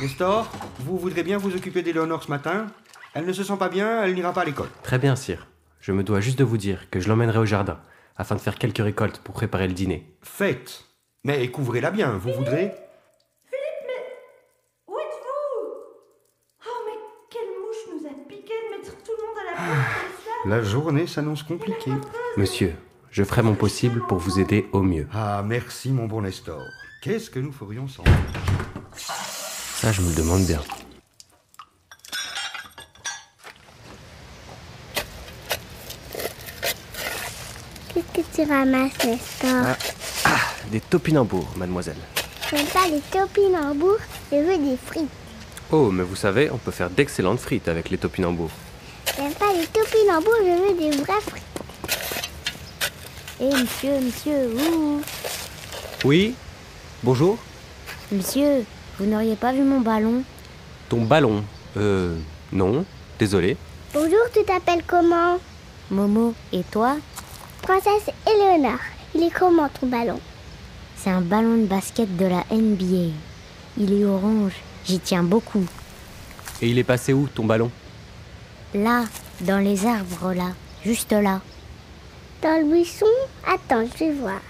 Nestor, vous voudrez bien vous occuper d'Éléonore ce matin Elle ne se sent pas bien, elle n'ira pas à l'école.
Très bien, sire. Je me dois juste de vous dire que je l'emmènerai au jardin, afin de faire quelques récoltes pour préparer le dîner.
Faites Mais couvrez-la bien, vous voudrez
Où êtes-vous Oh, mais quelle mouche nous a piqué de mettre tout le monde à la
journée s'annonce compliquée.
Monsieur, je ferai mon possible pour vous aider au mieux.
Ah, merci mon bon Nestor. Qu'est-ce que nous ferions sans
Ça, je me le demande bien.
Qu'est-ce que tu ramasses, Nestor
Ah, ah, des topinambours, mademoiselle.
J'aime pas les topinambours, je veux des frites.
Oh, mais vous savez, on peut faire d'excellentes frites avec les topinambours.
J'aime pas les topinambours, je veux des vraies frites.
Eh, monsieur, monsieur, ouh
Oui Bonjour
Monsieur, vous n'auriez pas vu mon ballon?
Ton ballon Euh, non, désolé.
Bonjour, tu t'appelles comment?
Momo, et toi?
Princesse Éléonore. Il est comment ton ballon?
C'est un ballon de basket de la NBA. Il est orange, j'y tiens beaucoup.
Et il est passé où, ton ballon?
Là, dans les arbres, là, juste là.
Dans le buisson? Attends, je vais voir.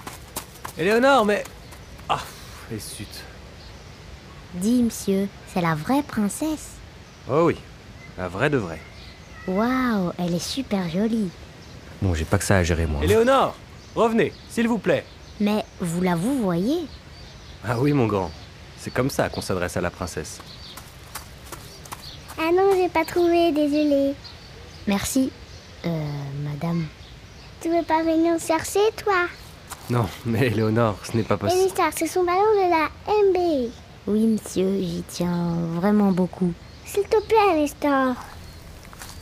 Éléonore, mais... Ah, et zut.
Dis, monsieur, c'est la vraie princesse.
Oh oui, la vraie de vraie.
Waouh, elle est super jolie.
Bon, j'ai pas que ça à gérer, moi. Éléonore Revenez, s'il vous plaît.
Mais vous la vous voyez?
Ah oui, mon grand. C'est comme ça qu'on s'adresse à la princesse.
Ah non, j'ai pas trouvé, désolé.
Merci. Euh, madame.
Tu veux pas venir chercher, toi?
Non, mais Éléonore, ce n'est pas possible.
Nestor, c'est son ballon de la NBA.
Oui, monsieur, j'y tiens vraiment beaucoup.
S'il te plaît, Nestor.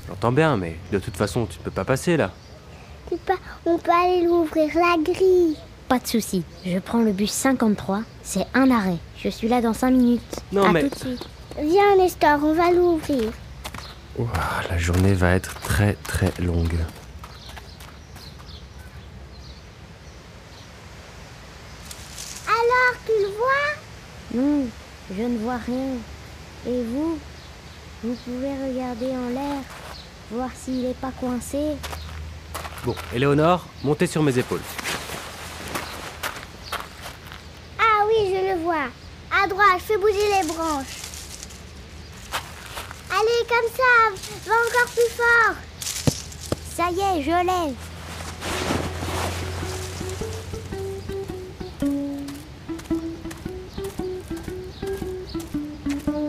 J'entends bien, mais de toute façon, tu ne peux pas passer là.
On peut aller l'ouvrir la grille.
Pas de souci. Je prends le bus 53. C'est un arrêt. Je suis là dans 5 minutes.
Non,
à
mais-
tout de suite.
Viens, Nestor, on va l'ouvrir.
La journée va être très très longue.
Alors, tu le vois?
Non, je ne vois rien. Et vous? Vous pouvez regarder en l'air, voir s'il n'est pas coincé.
Bon, Éléonore, montez sur mes épaules.
Ah oui, je le vois. À droite, fais bouger les branches. Allez, comme ça, va encore plus fort.
Ça y est, je l'ai.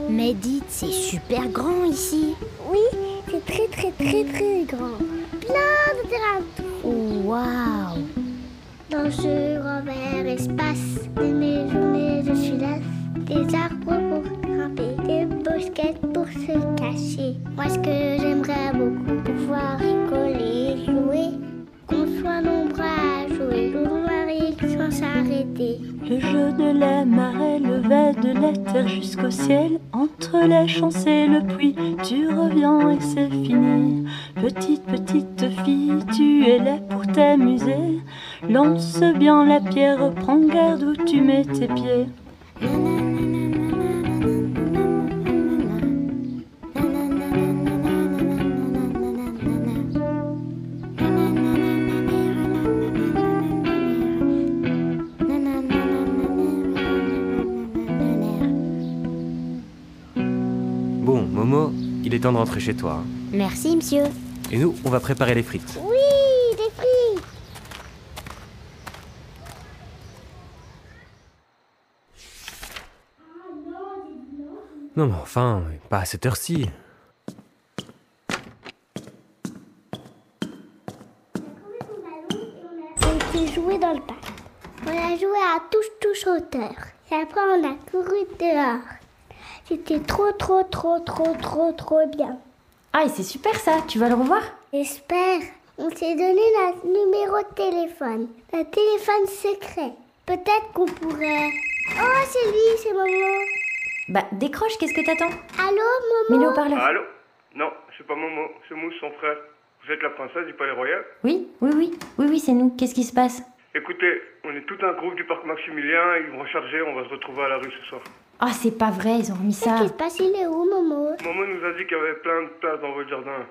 Mais dites, c'est super grand ici.
Oui, c'est très très très très grand. Plein de terrain.
Waouh
Dans ce grand vert espace, de mes journées je suis lasse. Des arbres pour grimper, des bosquettes pour se cacher. Moi ce que j'aimerais beaucoup, pouvoir rigoler, jouer. Qu'on soit nombreux à jouer, noir et sans s'arrêter.
Le jeu de la marée levait de l'éther jusqu'au ciel. Entre les champs et le puits, tu reviens et c'est fini. Petite, petite fille, tu es là pour t'amuser. Lance bien la pierre, prends garde où tu mets tes pieds.
Il est temps de rentrer chez toi. hein.
Merci, monsieur.
Et nous, on va préparer les frites.
Oui, des frites.
Non, mais enfin, pas à cette heure-ci.
Ok, j'ai joué dans le parc. On a joué à touche-touche hauteur. Et après, on a couru dehors. C'était trop, trop, trop, trop, trop, trop bien.
Ah, et c'est super ça, tu vas le revoir?
J'espère. On s'est donné notre numéro de téléphone. Un téléphone secret. Peut-être qu'on pourrait... Oh, c'est lui, c'est Momo.
Bah, décroche, qu'est-ce que t'attends?
Allô, Momo?
Mets-le au parleur.
Allô? Non, c'est pas Momo, c'est Mousse, son frère. Vous êtes la princesse du palais royal?
Oui, oui, oui, oui, oui, c'est nous. Qu'est-ce qui se passe?
Écoutez, on est tout un groupe du parc Maximilien, ils vont recharger, on va se retrouver à la rue ce soir.
Ah, c'est pas vrai, ils ont remis ça.
Qu'est-ce qui se passe? Il est où, Momo?
Momo nous a dit qu'il y avait plein de places dans votre jardin.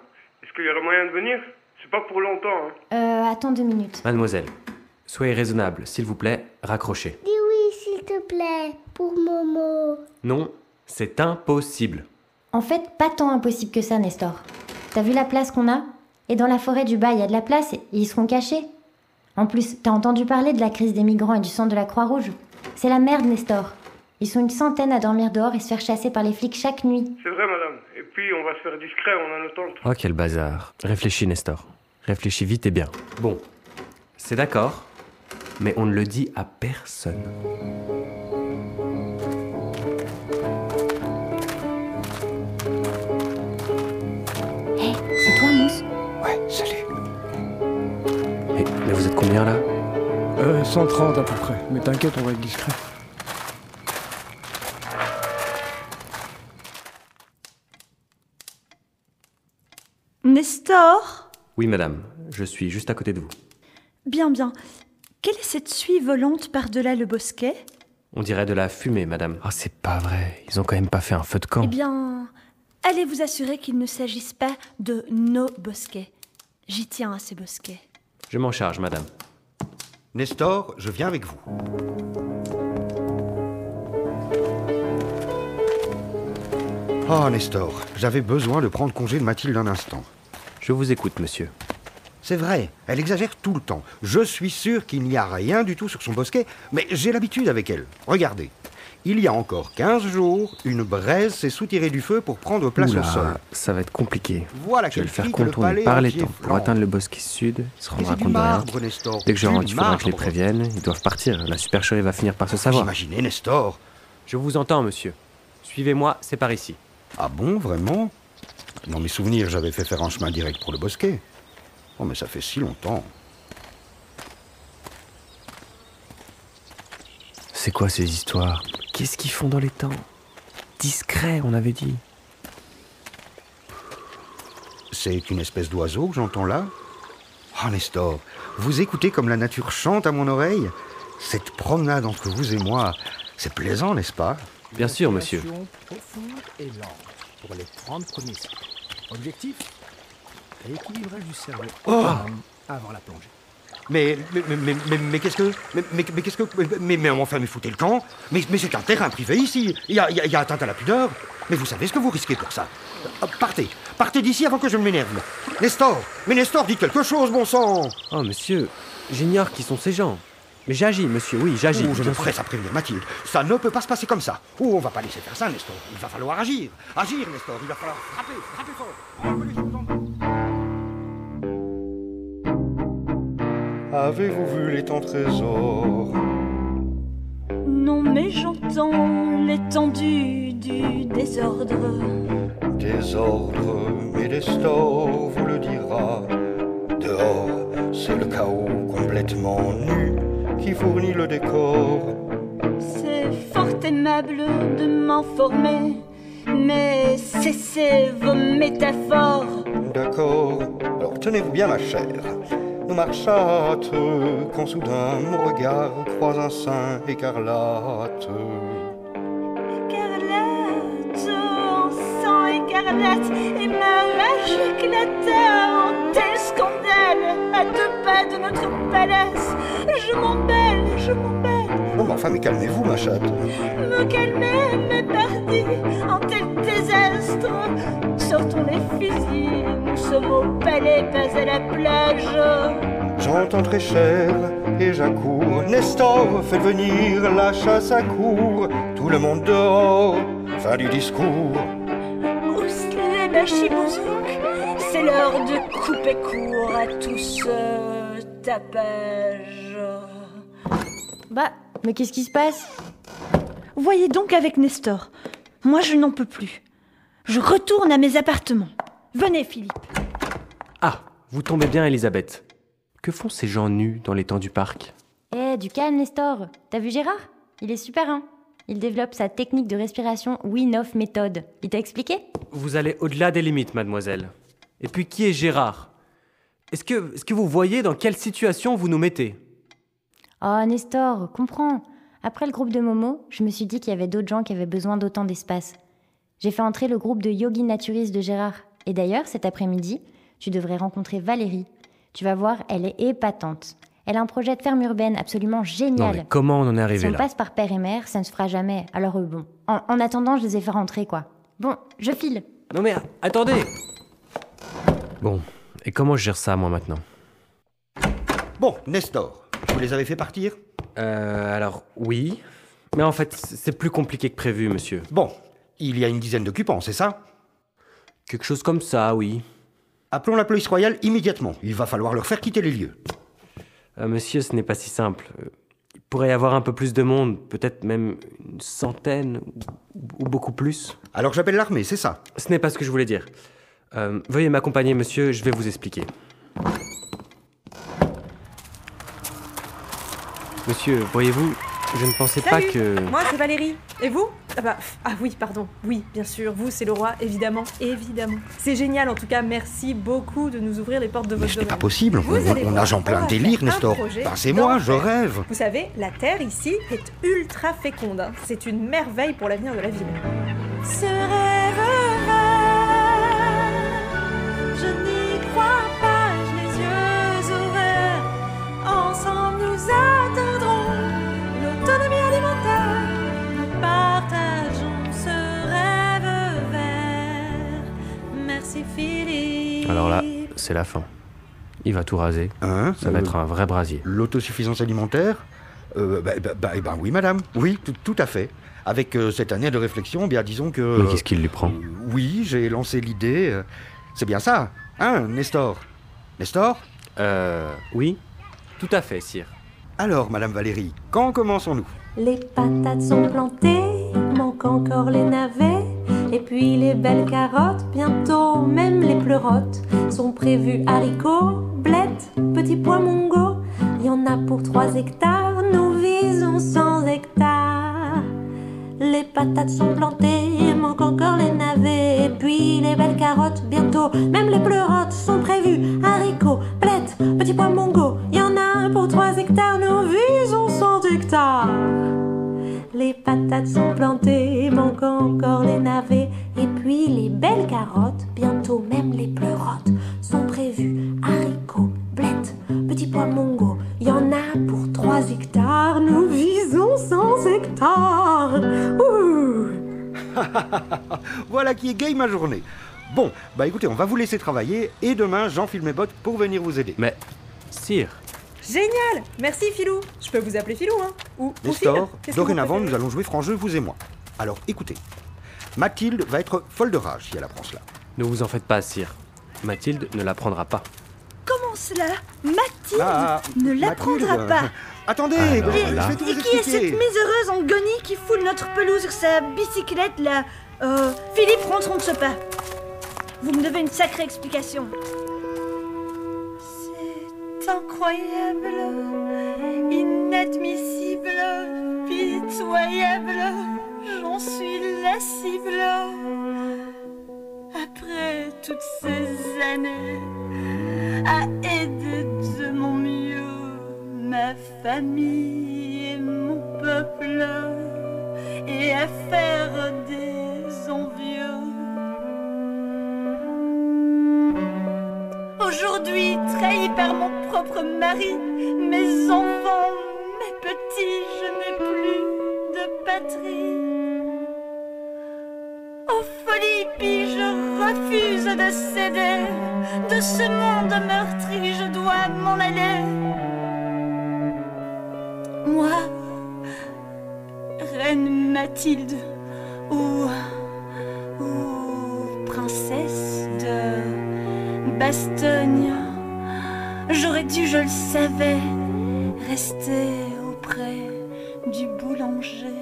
Est-ce qu'il y aurait moyen de venir? C'est pas pour longtemps, hein.
Euh, attends deux minutes.
Mademoiselle, soyez raisonnable, s'il vous plaît, raccrochez.
Dis oui, s'il te plaît, pour Momo.
Non, c'est impossible.
En fait, pas tant impossible que ça, Nestor. T'as vu la place qu'on a? Et dans la forêt du bas, il y a de la place et ils seront cachés. En plus, t'as entendu parler de la crise des migrants et du sang de la Croix-Rouge? C'est la merde, Nestor. Ils sont une centaine à dormir dehors et se faire chasser par les flics chaque nuit.
C'est vrai, madame. Et puis, on va se faire discret, on a nos tentes.
Oh, quel bazar. Réfléchis, Nestor. Réfléchis vite et bien. Bon, c'est d'accord, mais on ne le dit à personne.
Hé, c'est toi, Mousse?
Ouais, salut.
Et- mais vous êtes combien là?
Euh, 130 à peu près. Mais t'inquiète, on va être discret.
Nestor
Oui, madame, je suis juste à côté de vous.
Bien, bien. Quelle est cette suie volante par-delà le bosquet?
On dirait de la fumée, madame. Oh, c'est pas vrai. Ils ont quand même pas fait un feu de camp.
Eh bien, allez vous assurer qu'il ne s'agisse pas de nos bosquets? J'y tiens à ces bosquets.
Je m'en charge, madame.
Nestor, je viens avec vous. Oh, Nestor, j'avais besoin de prendre congé de Mathilde un instant.
Je vous écoute, monsieur.
C'est vrai, elle exagère tout le temps. Je suis sûr qu'il n'y a rien du tout sur son bosquet, mais j'ai l'habitude avec elle. Regardez. Il y a encore 15 jours, une braise s'est soutirée du feu pour prendre place
Oula,
au sol.
ça va être compliqué.
Voilà
je vais le faire
le
contourner par les temps pour atteindre le bosquet sud. Il se rendra compte de rien.
Nestor,
Dès que je rentre, il faudra que je les prévienne. Ils doivent partir. La supercherie va finir par se savoir.
Imaginez, Nestor.
Je vous entends, monsieur. Suivez-moi, c'est par ici.
Ah bon, vraiment? Dans mes souvenirs, j'avais fait faire un chemin direct pour le bosquet. Oh, mais ça fait si longtemps.
C'est quoi ces histoires? Qu'est-ce qu'ils font dans les temps? Discret, on avait dit.
C'est une espèce d'oiseau que j'entends là? Oh, Nestor, vous écoutez comme la nature chante à mon oreille? Cette promenade entre vous et moi, c'est plaisant, n'est-ce pas?
Bien sûr, monsieur.
Pour les 30 premiers cycles. Objectif Rééquilibrage du cerveau
Oh
autonome avant la plongée.
Mais, mais, mais, mais, mais- mais qu'est-ce que. Mais, mais, mais qu'est-ce que. Mais, mais enfin, mais foutez le camp Mais, mais c'est un terrain privé ici Il y a, il y a- il y a atteinte à la pudeur Mais vous savez ce que vous risquez pour ça Euh, Partez Partez d'ici avant que je ne m'énerve Nestor Mais Nestor, dites quelque chose, bon sang
Oh, monsieur, j'ignore qui sont ces gens. Mais j'agis, monsieur, oui, j'agis.
Oh, je me presse à prévenir Mathilde. Ça ne peut pas se passer comme ça. Oh, on va pas laisser faire ça, Nestor. Il va falloir agir. Agir, Nestor. Il va falloir frapper, frapper fort. Avez-vous vu les temps trésors?
Non, mais j'entends l'étendue du désordre.
Désordre, mais Nestor vous le dira. Dehors, c'est le chaos complètement nu qui fournit le décor.
C'est fort aimable de m'informer, mais cessez vos métaphores.
D'accord. Alors tenez-vous bien, ma chère. Nous marchâtes quand soudain mon regard croise un sein écarlate.
Écarlate, écarlate, et ma rage éclata en tel scandale, à deux pas de notre palace. Je m'embelle, je m'embelle,
Oh, mais enfin, mais calmez-vous, ma chatte.
me calmer, mais pardi, en tel désastre. Sortons les fusils, nous sommes au palais, pas à la plage.
J'entends très cher et j'accours. Nestor, faites venir la chasse à court. Tout le monde dehors. Fin du discours.
C'est l'heure de couper court à tout ce tapage.
Bah, mais qu'est-ce qui se passe?
Voyez donc avec Nestor. Moi, je n'en peux plus. Je retourne à mes appartements. Venez, Philippe.
Ah, vous tombez bien, Elisabeth. Que font ces gens nus dans les temps du parc?
Eh, du calme, Nestor. T'as vu Gérard? Il est super, hein Il développe sa technique de respiration Win-Off méthode. Il t'a expliqué
Vous allez au-delà des limites, mademoiselle. Et puis, qui est Gérard? Est-ce que, est que vous voyez dans quelle situation vous nous mettez?
Oh, Nestor, comprends. Après le groupe de Momo, je me suis dit qu'il y avait d'autres gens qui avaient besoin d'autant d'espace. J'ai fait entrer le groupe de yogi naturistes de Gérard. Et d'ailleurs, cet après-midi, tu devrais rencontrer Valérie. Tu vas voir, elle est épatante. Elle a un projet de ferme urbaine absolument génial.
Non, mais comment on en est
Si
arrivé
on
là
passe par père et mère, ça ne se fera jamais. Alors euh, bon. En, en attendant, je les ai fait rentrer, quoi. Bon, je file.
Non mais attendez Bon, et comment je gère ça moi maintenant
Bon, Nestor, vous les avez fait partir?
Euh, alors oui. Mais en fait, c'est plus compliqué que prévu, monsieur.
Bon, il y a une dizaine d'occupants, c'est ça?
Quelque chose comme ça, oui.
Appelons la police royale immédiatement. Il va falloir leur faire quitter les lieux.
Euh, monsieur, ce n'est pas si simple. Il pourrait y avoir un peu plus de monde, peut-être même une centaine ou, ou beaucoup plus.
Alors j'appelle l'armée, c'est ça?
Ce n'est pas ce que je voulais dire. Euh, veuillez m'accompagner, monsieur, je vais vous expliquer. Monsieur, voyez-vous, je ne pensais pas que...
Moi, c'est Valérie. Et vous? Ah, bah, ah oui, pardon. Oui, bien sûr. Vous, c'est le roi, évidemment. Évidemment. C'est génial, en tout cas. Merci beaucoup de nous ouvrir les portes de votre
C'est
domaine.
pas possible,
Vous
on,
allez
on
voir,
nage en plein
va
délire, Nestor.
projet
c'est moi, je rêve.
Vous savez, la terre ici est ultra féconde. hein. C'est une merveille pour l'avenir de la ville.
Ce rêve
Alors là, c'est la fin. Il va tout raser.
Hein
Ça va
Euh,
être un vrai brasier.
L'autosuffisance alimentaire euh, bah, bah, bah, eh ben oui, madame. Oui, tout, tout à fait. Avec euh, cette année de réflexion, bien disons que...
Mais qu'est-ce qu'il lui prend
Oui, j'ai lancé l'idée. euh, C'est bien ça, hein, Nestor? Nestor?
Euh... Oui Tout à fait, sire.
Alors, madame Valérie, quand commençons-nous?
Les patates sont plantées, manque encore les navets. Et puis les belles carottes, bientôt même les pleurotes sont prévues haricots, blettes, petits pois mongo. Il y en a pour 3 hectares, nous visons 100 hectares. Les patates sont plantées, manque encore les navets. Et puis les belles carottes, bientôt même les pleurotes sont prévues haricots, blettes, petits pois mongo. Il y en a pour 3 hectares, nous visons 100 hectares. Les patates sont plantées, manque encore les navets. Et puis les belles carottes, bientôt même les pleurotes, sont prévues. Haricots, blettes, petits pois mongo. Il y en a pour 3 hectares, nous visons 100 hectares. Ouh
Voilà qui est gay ma journée. Bon, bah écoutez, on va vous laisser travailler et demain j'enfile mes bottes pour venir vous aider.
Mais, sire,
Génial Merci, Philou. Je peux vous appeler Philou, hein Ou, ou Phil
Nestor, dorénavant nous allons jouer franc jeu, vous et moi. Alors écoutez, Mathilde va être folle de rage si elle apprend cela.
ne vous en faites pas, sire. Mathilde ne l'apprendra pas.
Comment cela? Mathilde
Ah,
ne l'apprendra
Mathilde.
pas.
Attendez,
là-
vais tout
Et qui est cette miséreuse en guenille qui foule notre pelouse sur sa bicyclette là? Euh, Philippe, rentrons de ce pas. Vous me devez une sacrée explication. Incroyable, inadmissible, pitoyable. J'en suis la cible. Après toutes ces années, à aider de mon mieux ma famille et mon peuple, et à faire des envieux. Aujourd'hui, trahi par mon propre mari, mes enfants, mes petits, je n'ai plus de patrie. Oh folie, puis je refuse de céder. De ce monde meurtri, je dois m'en aller. Moi, reine Mathilde, ou, ou princesse Bastogne,
J'aurais dû, je le savais, rester auprès du boulanger.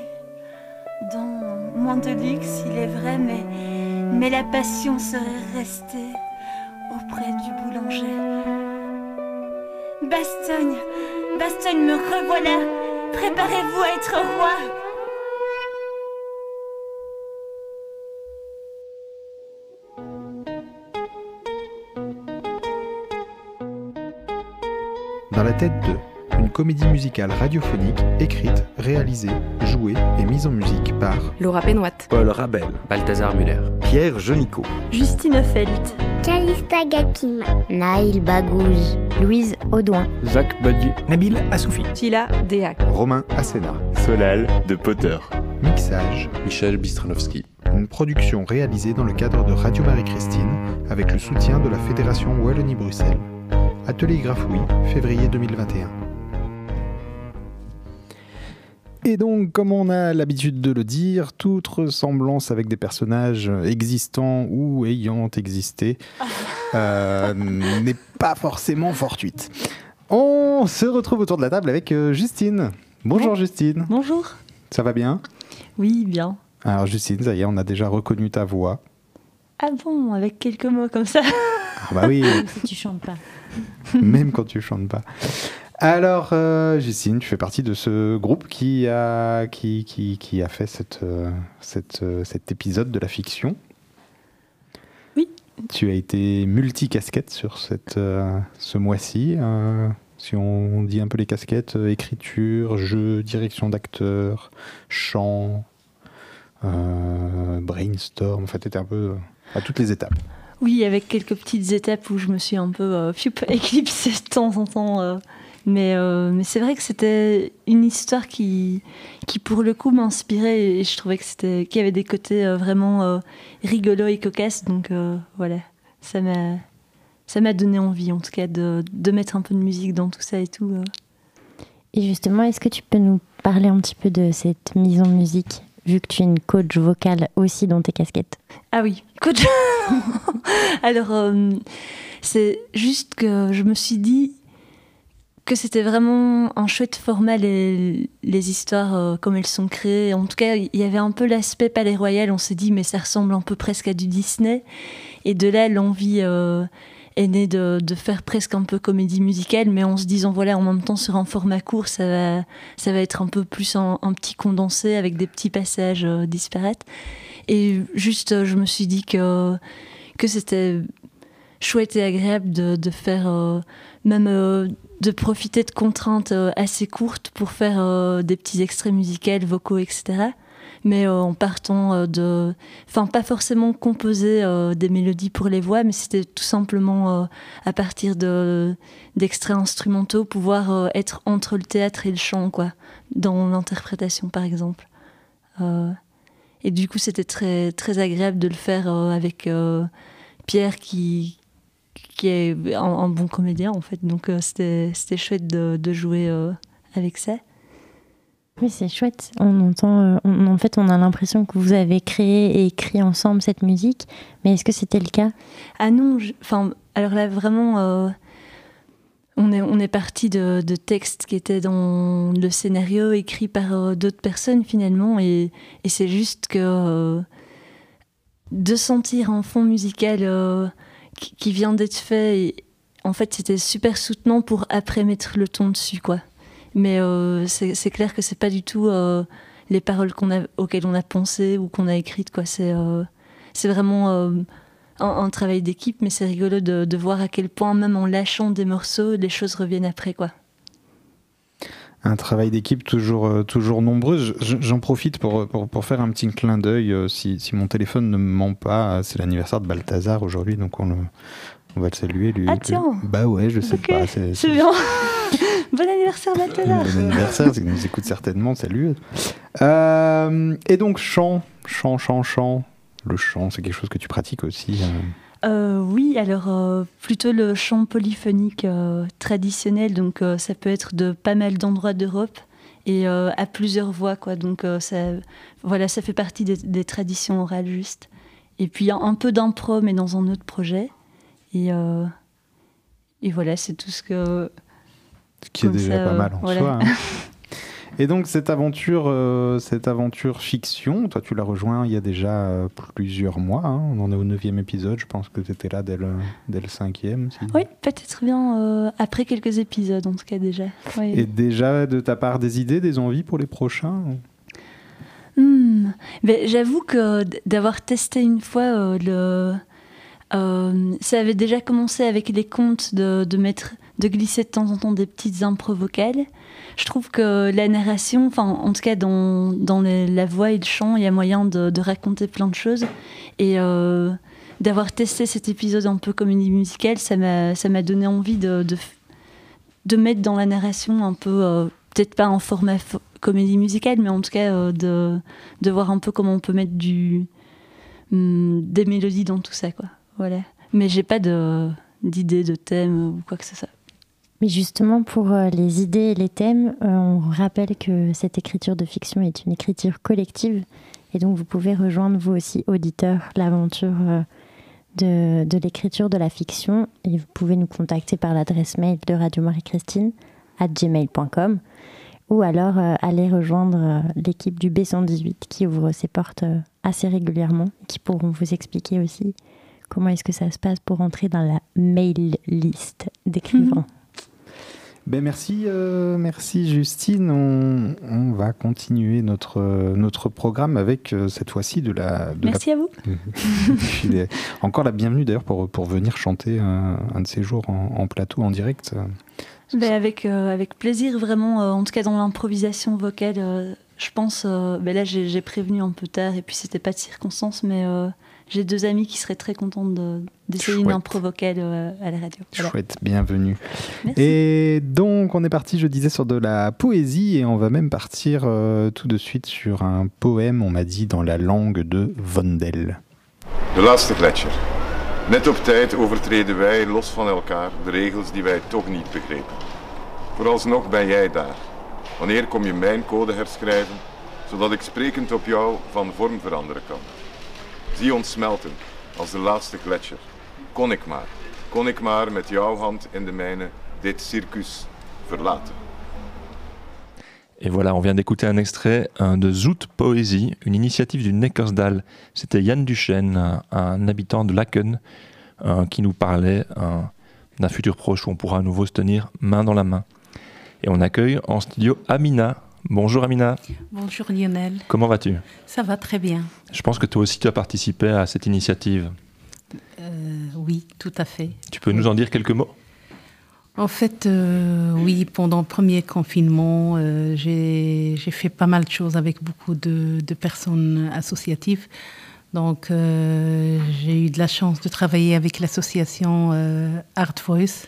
Dans moins de luxe, il est vrai, mais, la passion serait restée auprès du boulanger. Bastogne, Bastogne, me revoilà. Préparez-vous à être roi.
Dans la tête de une comédie musicale radiophonique écrite, réalisée, jouée et mise en musique par
Laura Pénoite,
Paul Rabel,
Balthazar Muller,
Pierre Genicot,
Justine Felt,
Calista Gakima,
Naïl Bagouge, Louise Audouin,
Zach Badiou,
Nabil Assoufi,
Sheila Déac,
Romain Asséna.
Solal de Potter,
Mixage,
Michel Bistranovski.
une production réalisée dans le cadre de Radio Marie-Christine avec le soutien de la Fédération Wallonie-Bruxelles. Atelier Grafouille, février 2021. Et donc, comme on a l'habitude de le dire, toute ressemblance avec des personnages existants ou ayant existé euh, n'est pas forcément fortuite. On se retrouve autour de la table avec euh, Justine. Bonjour Justine,
Bonjour.
ça va bien?
Oui, bien.
Alors Justine, ça y est, on a déjà reconnu ta voix.
Ah bon, avec quelques mots comme ça.
Ah bah oui,
si tu chantes pas.
même quand tu chantes pas. Alors, euh, Justine, tu fais partie de ce groupe qui a, qui, qui, qui a fait cette, euh, cette, euh, cet épisode de la fiction.
Oui.
Tu as été multicasquette sur cette, euh, ce mois-ci. si on dit un peu les casquettes, écriture, jeu, direction d'acteur, chant, brainstorm, en fait, tu étais un peu à toutes les étapes.
Oui, avec quelques petites étapes où je me suis un peu euh, éclipsée de temps en temps. euh, mais euh, mais c'est vrai que c'était une histoire qui, qui pour le coup, m'inspirait et je trouvais qu'il y avait des côtés vraiment rigolos et cocasses. Donc voilà, ça m'a donné envie, en tout cas, de, de mettre un peu de musique dans tout ça et tout.
Et justement, est-ce que tu peux nous parler un petit peu de cette mise en musique, vu que tu es une coach vocale aussi dans tes casquettes
Ah oui, coach. Alors, euh, c'est juste que je me suis dit que c'était vraiment un chouette format, les, histoires euh, comme elles sont créées. En tout cas, il y avait un peu l'aspect Palais Royal. On s'est dit, mais ça ressemble un peu presque à du Disney. Et de là, l'envie euh, est née de, de faire presque un peu comédie musicale, mais en se disant, voilà, en même temps, sur un format court, ça va, ça va être un peu plus un, petit condensé avec des petits passages euh, disparates. Et juste, euh, je me suis dit que, que c'était chouette et agréable de, de faire, euh, même euh, de profiter de contraintes assez courtes pour faire des petits extraits musicaux, vocaux, etc. Mais euh, en partant euh, de. Enfin, pas forcément composer euh, des mélodies pour les voix, mais c'était tout simplement à partir de, d'extraits instrumentaux pouvoir être entre le théâtre et le chant, quoi, dans l'interprétation par exemple. Et du coup, c'était très, très agréable de le faire avec Pierre qui, qui est un, bon comédien en fait. Donc c'était, c'était chouette de, jouer avec ça.
Oui, c'est chouette. On entend, euh, on- en fait, on a l'impression que vous avez créé et écrit ensemble cette musique. Mais est-ce que c'était le cas?
Ah non, enfin, alors là vraiment, euh, on est, parti de, textes qui étaient dans le scénario écrit par euh, d'autres personnes finalement, et, c'est juste que de sentir un fond musical qui, vient d'être fait, en fait, c'était super soutenant pour après mettre le ton dessus, quoi. Mais euh, c'est clair que c'est pas du tout euh, les paroles qu'on a, auxquelles on a pensé ou qu'on a écrites, quoi. C'est euh, c'est vraiment un, un travail d'équipe, mais c'est rigolo de, de voir à quel point, même en lâchant des morceaux, les choses reviennent après, quoi.
Un travail d'équipe toujours, toujours nombreux. Je- J'en profite pour, pour, pour faire un petit clin d'œil. Si, si mon téléphone ne me ment pas, c'est l'anniversaire de Balthazar aujourd'hui, donc on, le- on va le saluer. Lui,
Ah, tiens.
Bah ouais, je sais pas. C'est
bien. bon anniversaire, Balthazar.
Bon anniversaire, c'est qu'il nous écoute certainement, salut. Euh, et donc, chant, chant, chant, chant. Le chant, c'est quelque chose que tu pratiques aussi. euh.
Euh, oui, alors euh, plutôt le chant polyphonique euh, traditionnel, donc ça peut être de pas mal d'endroits d'Europe et à plusieurs voix, quoi. Donc ça, voilà, ça fait partie des, des traditions orales juste. Et puis un, un peu d'impro, mais dans un autre projet. Et, et voilà, c'est tout ce que.
Ce qui est
comme
déjà
ça,
pas mal en
voilà.
soi. hein. Et donc cette aventure, euh, cette aventure fiction, toi tu l'as rejoint il y a déjà euh, plusieurs mois. hein. On en est au neuvième épisode. Je pense que tu étais là dès le, dès le cinquième. si-
Oui, peut-être bien euh, après quelques épisodes en tout cas déjà. Oui.
Et déjà de ta part des idées, des envies pour les prochains
Hmm. Ben, J'avoue que d'avoir testé une fois euh, le. ça avait déjà commencé avec les contes de, de mettre de glisser de temps en temps des petites impro vocales. Je trouve que la narration, enfin en tout cas dans, dans la voix et le chant, il y a moyen de, de raconter plein de choses. Et euh, d'avoir testé cet épisode un peu comédie musicale, ça m'a donné envie de, de, de mettre dans la narration un peu, euh, peut-être pas en format fo- comédie musicale, mais en tout cas euh, de, de voir un peu comment on peut mettre du, hum, des mélodies dans tout ça. Quoi. Voilà. Mais j'ai pas de- d'idée de thème ou quoi que ce soit.
Mais justement, pour euh, les idées et les thèmes, euh, on rappelle que cette écriture de fiction est une écriture collective. Et donc, vous pouvez rejoindre, vous aussi, auditeurs, l'aventure euh, de, de l'écriture de la fiction. Et vous pouvez nous contacter par l'adresse mail de Radio Marie-Christine à gmail.com ou alors aller rejoindre l'équipe du B118 qui ouvre ses portes assez régulièrement qui pourront vous expliquer aussi comment est-ce que ça se passe pour entrer dans la mail list d'écrivains.
Ben merci, euh, merci Justine. On, on va continuer notre, euh, notre programme avec euh, cette fois-ci de la. de la-
Merci à vous.
Encore la bienvenue d'ailleurs pour, pour venir chanter un, un de ces jours en, en plateau en direct.
Ben, avec, euh, avec plaisir, vraiment, euh, en tout cas dans l'improvisation vocale, je pense, ben là j'ai prévenu un peu tard et puis c'était pas de circonstance, mais j'ai deux amis qui seraient très contentes de- d'essayer une
Chouette.
impro vocale euh, à la radio. Voilà.
Chouette, bienvenue.
Merci.
Et donc on est parti, je disais, sur de la poésie et on va même partir euh, tout de suite sur un poème, on m'a dit, dans la langue de Vondel.
De laatste gletsjer. Net op tijd overtreden wij los van elkaar de regels die wij toch niet begrepen. Vooralsnog ben jij daar. Wanneer kom je mijn code herschrijven, zodat ik sprekend op jou van vorm veranderen kan?
Et voilà, on vient d'écouter un extrait de Zout Poésie, une initiative du Neckersdal. C'était Yann Duchesne, un, un habitant de Laken, euh, qui nous parlait euh, d'un futur proche où on pourra à nouveau se tenir main dans la main. Et on accueille en studio Amina. Bonjour Amina,
Bonjour Lionel,
comment vas-tu?
Ça va très bien.
Je pense que toi aussi tu as participé à cette initiative.
Euh, oui, tout à fait.
Tu peux nous en dire quelques mots?
En fait, euh, oui, pendant le premier confinement, euh, j'ai fait pas mal de choses avec beaucoup de, de personnes associatives. Donc, j'ai eu de la chance de travailler avec l'association Art Voice.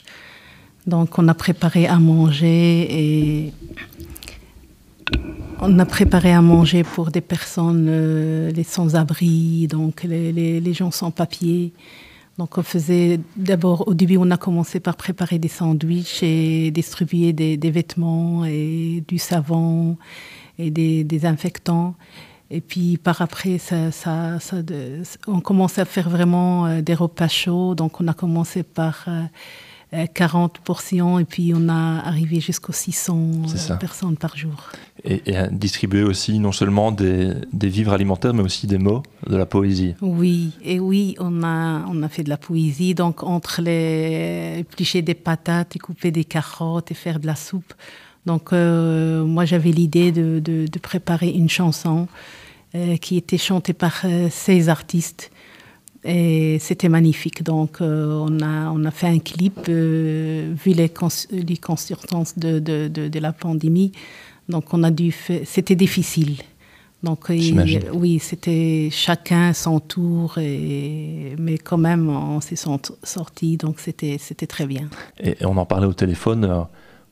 Donc, on a préparé à manger et on a préparé à manger pour des personnes, euh, les sans-abri, donc les, gens sans papier. Donc on faisait d'abord, au début, on a commencé par préparer des sandwichs et distribuer des, vêtements et du savon et des désinfectants. Et puis par après, on commençait à faire vraiment euh, des repas chauds. Donc on a commencé par euh, 40 portions et puis on a arrivé jusqu'aux 600
C'est ça.
personnes par jour.
et, distribuer aussi non seulement des, des vivres alimentaires, mais aussi des mots, de la poésie.
Oui, et oui, on a, on a fait de la poésie. Donc, entre les éplucher des patates et couper des carottes et faire de la soupe. Donc, euh, moi, j'avais l'idée de, de- de préparer une chanson euh, qui était chantée par euh, ces artistes. Et c'était magnifique. Donc, euh, on, a, on a fait un clip, euh, vu les, cons- les circonstances de, de, de, de la pandémie. Donc, on a dû faire. C'était difficile. Donc, oui, c'était chacun son tour, et, mais quand même, on s'est sort- sortis, donc c'était très bien.
Et, on en parlait au téléphone, euh,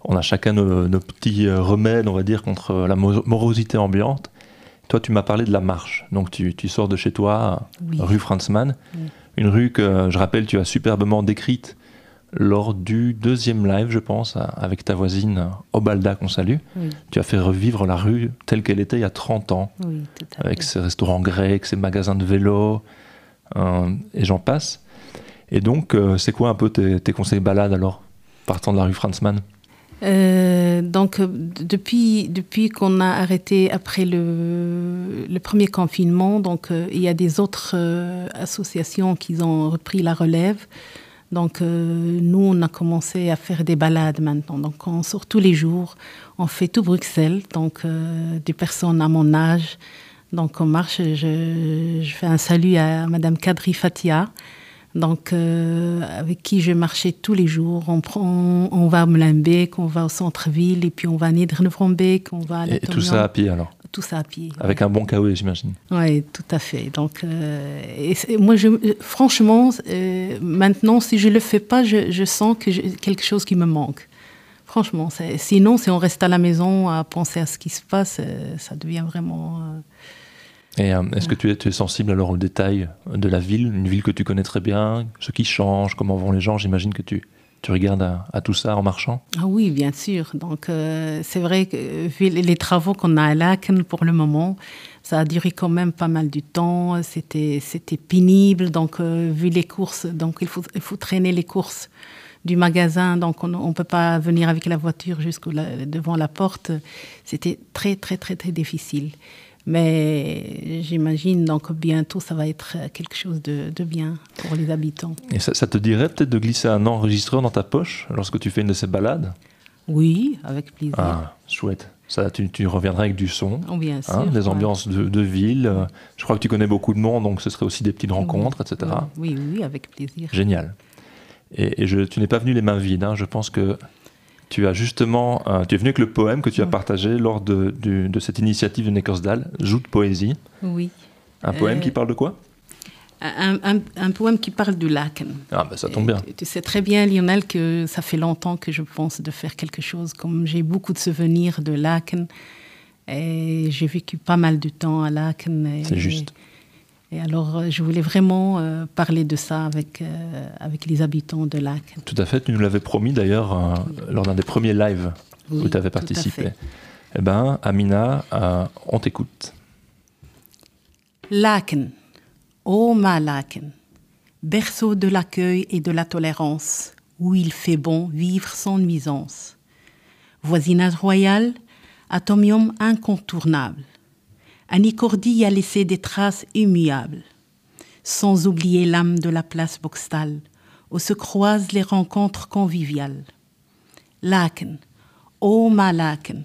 on a chacun nos, nos petits remèdes, on va dire, contre la mo- morosité ambiante. Toi, tu m'as parlé de la marche. Donc, tu, tu sors de chez toi,
Oui.
rue Franzmann,
Oui.
une rue que, je rappelle, tu as superbement décrite lors du deuxième live, je pense, avec ta voisine Obalda, qu'on salue.
Oui.
Tu as fait revivre la rue telle qu'elle était il y a 30 ans,
Oui, tout à
avec ses restaurants grecs, ses magasins de vélo, euh, et j'en passe. Et donc, euh, c'est quoi un peu tes, tes conseils balades alors, partant de la rue Franzmann
Euh, donc, euh, depuis, depuis qu'on a arrêté après le, premier confinement, donc, euh, il y a des autres associations qui ont repris la relève. Donc, nous, on a commencé à faire des balades maintenant. Donc, on sort tous les jours. On fait tout Bruxelles, donc des personnes à mon âge. Donc, on marche. Je, je fais un salut à Madame Kadri Fatia donc euh, avec qui je marchais tous les jours. On, prend, on va à Molenbeek, on va au centre-ville, et puis on va à Niedervrombeek, on va à
Et tout ça à pied alors?
Tout ça à pied.
Avec un bon kawaii, j'imagine.
Oui, tout à fait. Donc, euh, et moi, je, franchement, euh, maintenant, si je ne le fais pas, je, je sens que j'ai quelque chose qui me manque. Franchement, sinon, si on reste à la maison à penser à ce qui se passe, ça devient vraiment... euh,
est-ce que tu es, sensible alors aux détails de la ville, une ville que tu connais très bien, ce qui change, comment vont les gens? J'imagine que tu, tu regardes à, tout ça en marchant.
Ah oui, bien sûr. Donc, euh, c'est vrai que vu les travaux qu'on a à Laken pour le moment, ça a duré quand même pas mal du temps. C'était, c'était pénible. Donc, euh, vu les courses, donc il faut, il faut traîner les courses du magasin. Donc, on ne peut pas venir avec la voiture jusqu'au devant la porte. C'était très, très, très, très difficile. Mais j'imagine donc bientôt ça va être quelque chose de, de bien pour les habitants.
Et ça, ça te dirait peut-être de glisser un enregistreur dans ta poche lorsque tu fais une de ces balades?
Oui, avec plaisir.
Ah, chouette. Ça, tu, tu reviendras avec du son,
Oh, bien sûr,
des
ouais.
ambiances de, de ville. Je crois que tu connais beaucoup de monde, donc ce serait aussi des petites rencontres, etc.
Oui, oui, avec plaisir.
Génial. Et, et je, tu n'es pas venu les mains vides. hein. Je pense que tu as justement, euh, tu es venu avec le poème que tu as partagé lors de, de cette initiative de Neckersdal, Joute Poésie.
Oui.
Un poème
Euh,
qui parle de quoi?
Un, un- un poème qui parle du Laken.
Ah, ben ça tombe bien.
Tu sais très bien, Lionel, que ça fait longtemps que je pense de faire quelque chose. Comme j'ai beaucoup de souvenirs de Laken, et j'ai vécu pas mal de temps à Laken.
C'est juste.
Et alors, euh, je voulais vraiment euh, parler de ça avec, euh, avec les habitants de Laken.
Tout à fait, tu nous l'avais promis d'ailleurs euh, lors d'un des premiers lives où tu avais participé. Eh ben, Amina, on t'écoute.
Laken, ô ma Laken, berceau de l'accueil et de la tolérance, où il fait bon vivre sans nuisance. Voisinage royal, atomium incontournable. Anicordi y a laissé des traces immuables, sans oublier l'âme de la place Boxtal, où se croisent les rencontres conviviales. Laken, ô ma Laken,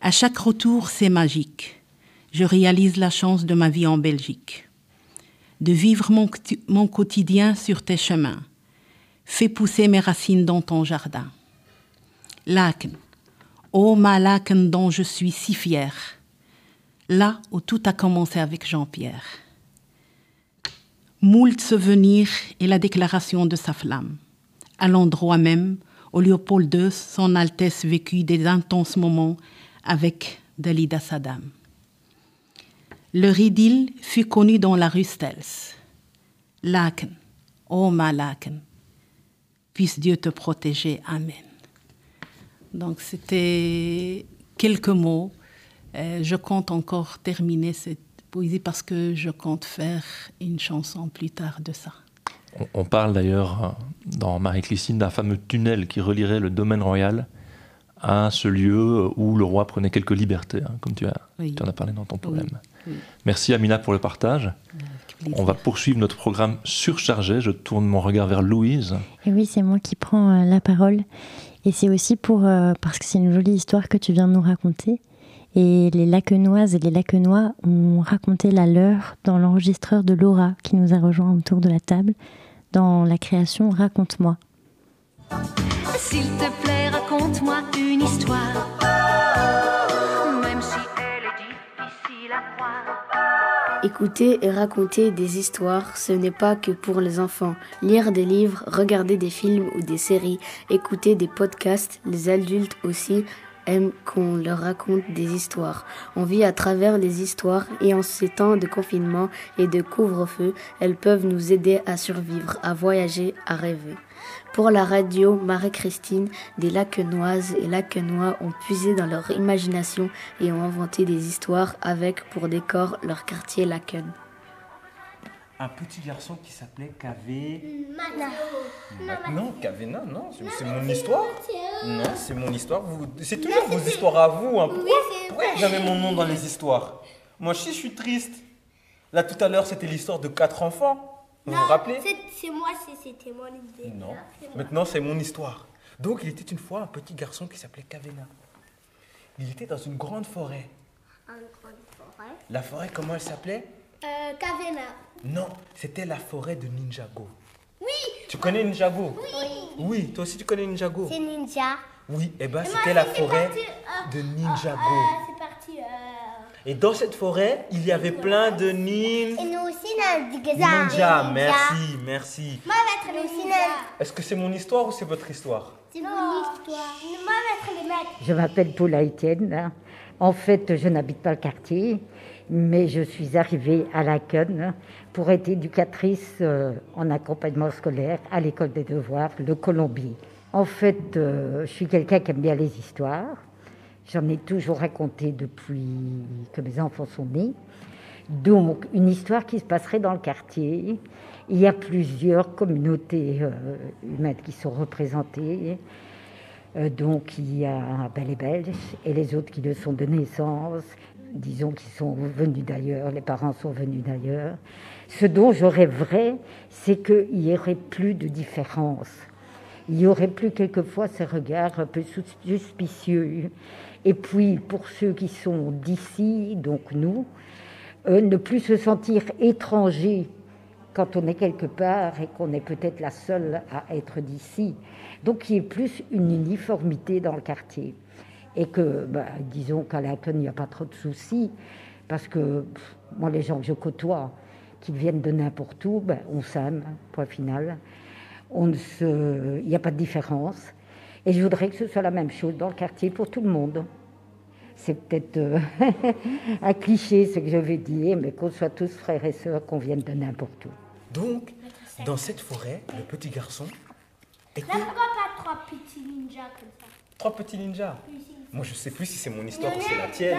à chaque retour c'est magique. Je réalise la chance de ma vie en Belgique. De vivre mon, quoti- mon quotidien sur tes chemins. Fais pousser mes racines dans ton jardin. Laken, ô ma Laken dont je suis si fière. Là où tout a commencé avec Jean-Pierre. Moult souvenirs et la déclaration de sa flamme. À l'endroit même où Léopold II, son Altesse, vécut des intenses moments avec Dalida Saddam. Leur idylle fut connue dans la rue Stels. Laken, oh ma Laken, puisse Dieu te protéger. Amen. Donc c'était quelques mots. Euh, je compte encore terminer cette poésie parce que je compte faire une chanson plus tard de ça.
On, on parle d'ailleurs euh, dans Marie-Clicine d'un fameux tunnel qui relierait le domaine royal à ce lieu où le roi prenait quelques libertés, hein, comme tu, as,
Oui.
tu en as parlé dans ton poème.
oui.
Merci Amina pour le partage. On va poursuivre notre programme surchargé. Je tourne mon regard vers Louise.
Et oui, c'est moi qui prends euh, la parole. Et c'est aussi pour euh, parce que c'est une jolie histoire que tu viens de nous raconter. Et les Lacquenoises et les Lacquenois ont raconté la leur dans l'enregistreur de Laura qui nous a rejoint autour de la table dans la création Raconte-moi.
S'il te plaît, raconte-moi une histoire. Même si elle est difficile à croire.
Écouter et raconter des histoires, ce n'est pas que pour les enfants. Lire des livres, regarder des films ou des séries, écouter des podcasts, les adultes aussi aiment qu'on leur raconte des histoires. On vit à travers les histoires et en ces temps de confinement et de couvre-feu, elles peuvent nous aider à survivre, à voyager, à rêver. Pour la radio, Marie-Christine, des Lacquenoises et Lacquenois ont puisé dans leur imagination et ont inventé des histoires avec pour décor leur quartier Laken.
Un petit garçon qui s'appelait.
Mathieu.
Non, Kavena, non, c'est c'est mon histoire. Non, c'est mon histoire. C'est toujours vos histoires à vous. hein. Pourquoi,
Oui, vrai.
vous avez mon nom dans les histoires Moi aussi, je suis triste. Là, tout à l'heure, c'était l'histoire de quatre enfants. Vous vous rappelez?
c'est- c'est moi, c'était mon idée.
Non. Maintenant, c'est mon histoire. Donc, il était une fois un petit garçon qui s'appelait Kavena. Il était dans une grande forêt.
En grande forêt.
La forêt, comment elle s'appelait?
Euh, Kavena.
Non, c'était la forêt de Ninjago.
Oui.
Tu connais Ninjago?
Oui.
Oui, toi aussi tu connais Ninjago?
C'est ninja.
Oui, et ben
Et moi
c'était la forêt
parti, euh,
de Ninjago.
Euh, c'est parti. euh,
Et dans cette forêt, il y avait plein de nin...
Et nous aussi, on a dit que ça.
ninjas. Merci, merci.
Moi, je vais être le ninja.
Est-ce que c'est mon histoire ou c'est votre histoire?
C'est mon histoire. Moi, je vais être le maître.
Je m'appelle Paula Etienne. En fait, je n'habite pas le quartier, mais je suis arrivée à Laken pour être éducatrice euh, en accompagnement scolaire à l'école des devoirs, le Colombier. En fait, euh, je suis quelqu'un qui aime bien les histoires. J'en ai toujours raconté depuis que mes enfants sont nés. Donc, une histoire qui se passerait dans le quartier. Il y a plusieurs communautés euh, humaines qui sont représentées. Donc, il y a ben, les Belges et les autres qui le sont de naissance. Disons qu'ils sont venus d'ailleurs, les parents sont venus d'ailleurs. Ce dont je rêverais, c'est qu'il n'y aurait plus de différence. Il n'y aurait plus quelquefois ces regards un peu suspicieux. Et puis, pour ceux qui sont d'ici, donc nous, euh, ne plus se sentir étrangers quand on est quelque part et qu'on est peut-être la seule à être d'ici. Donc il y ait plus une uniformité dans le quartier. Et que, bah, disons qu'à Laken, il n'y a pas trop de soucis, parce que pff, moi, les gens que je côtoie, qui viennent de n'importe où, ben, on s'aime, point final. On ne se... Il n'y a pas de différence. Et je voudrais que ce soit la même chose dans le quartier pour tout le monde. C'est peut-être euh, un cliché ce que je vais dire, mais qu'on soit tous frères et sœurs, qu'on vienne de n'importe où.
Donc, dans cette forêt, le petit garçon était
Là, pourquoi pas trois petits ninjas comme ça?
Trois petits ninjas. Moi, je sais plus si c'est mon histoire ou c'est la tienne.